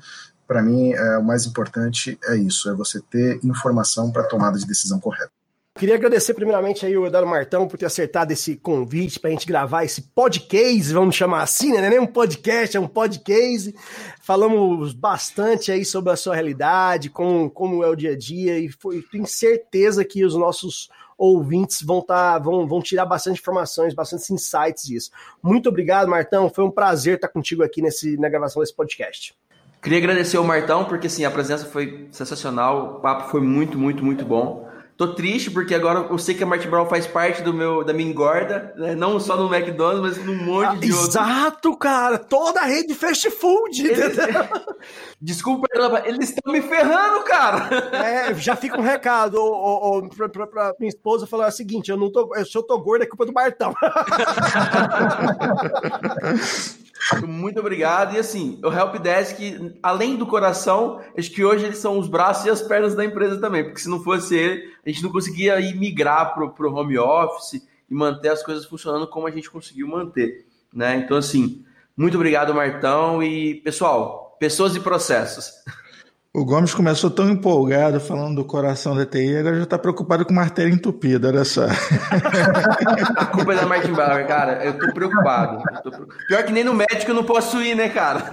para mim, é, o mais importante é isso: é você ter informação para tomada de decisão correta. Queria agradecer primeiramente aí o Eduardo Martão por ter acertado esse convite para a gente gravar esse podcast, vamos chamar assim, né? Não é nem um podcast, é um podcast. Falamos bastante aí sobre a sua realidade, como, como é o dia a dia, e foi, tenho certeza que os nossos ouvintes vão, tá, vão, vão tirar bastante informações, bastante insights disso. Muito obrigado, Martão. Foi um prazer estar contigo aqui nesse, na gravação desse podcast. Queria agradecer ao Martão, porque assim, a presença foi sensacional, o papo foi muito, muito, muito bom. Tô triste porque agora eu sei que a Martin Brown faz parte do meu, da minha engorda, né? não só no McDonald's, mas num monte ah, de Exato, cara! Toda a rede fast food! Eles... Desculpa, eles estão me ferrando, cara! É, já fica um recado ó, pra, pra, pra, minha esposa falar o seguinte: eu não tô, se eu tô gordo é culpa do Bartão. Muito obrigado. E assim, o Help Desk, além do coração, acho que hoje eles são os braços e as pernas da empresa também, porque se não fosse ele, a gente não conseguia migrar pro, pro home office e manter as coisas funcionando como a gente conseguiu manter. Né? Então, assim, muito obrigado, Martão. E, pessoal, pessoas e processos. O Gomes começou tão empolgado falando do coração da TI, agora já está preocupado com o entupido, olha só. A culpa é da Martin Bauer, cara. Eu tô preocupado. Eu tô preocupado. Pior que nem no médico eu não posso ir, né, cara?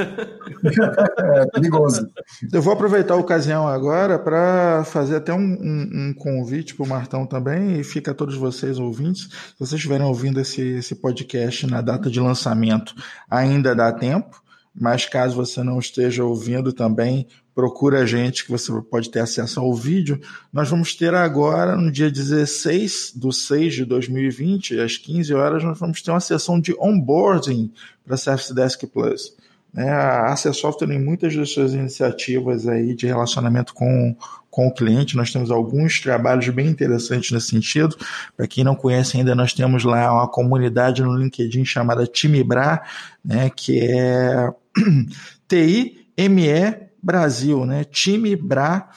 É perigoso. Eu vou aproveitar a ocasião agora para fazer até um, um, um convite para o Martão também, e fica a todos vocês ouvintes. Se vocês estiverem ouvindo esse, esse podcast na data de lançamento, ainda dá tempo mas caso você não esteja ouvindo também, procura a gente que você pode ter acesso ao vídeo. Nós vamos ter agora, no dia 16 do 6 de 2020, às 15 horas, nós vamos ter uma sessão de onboarding para Service Desk Plus. É, a Acer Software tem muitas das suas iniciativas aí de relacionamento com, com o cliente. Nós temos alguns trabalhos bem interessantes nesse sentido. Para quem não conhece ainda, nós temos lá uma comunidade no LinkedIn chamada Timibra, né, que é TIME Brasil, né? Time Bra,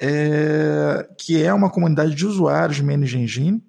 é, que é uma comunidade de usuários de Manage Engine,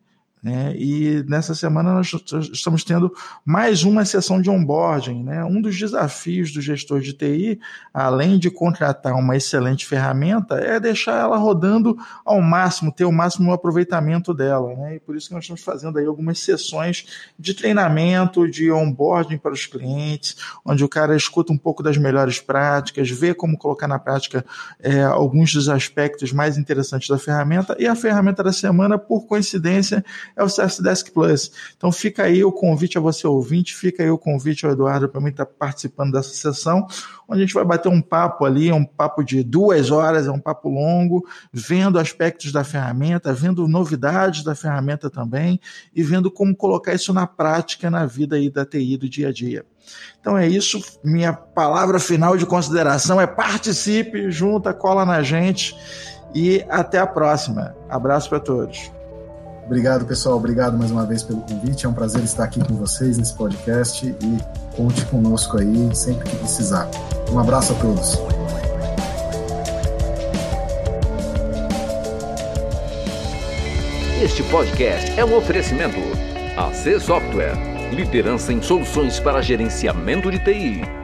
né? E nessa semana nós estamos tendo mais uma sessão de onboarding. Né? Um dos desafios do gestor de TI, além de contratar uma excelente ferramenta, é deixar ela rodando ao máximo, ter o máximo aproveitamento dela. Né? E por isso que nós estamos fazendo aí algumas sessões de treinamento, de onboarding para os clientes, onde o cara escuta um pouco das melhores práticas, vê como colocar na prática é, alguns dos aspectos mais interessantes da ferramenta. E a ferramenta da semana, por coincidência, é o Service Desk Plus. Então fica aí o convite a você ouvinte, fica aí o convite ao Eduardo para mim estar tá participando dessa sessão, onde a gente vai bater um papo ali, um papo de duas horas, é um papo longo, vendo aspectos da ferramenta, vendo novidades da ferramenta também e vendo como colocar isso na prática na vida aí da TI do dia a dia. Então é isso. Minha palavra final de consideração é participe, junta, cola na gente e até a próxima. Abraço para todos. Obrigado, pessoal. Obrigado mais uma vez pelo convite. É um prazer estar aqui com vocês nesse podcast e conte conosco aí sempre que precisar. Um abraço a todos. Este podcast é um oferecimento. AC Software, liderança em soluções para gerenciamento de TI.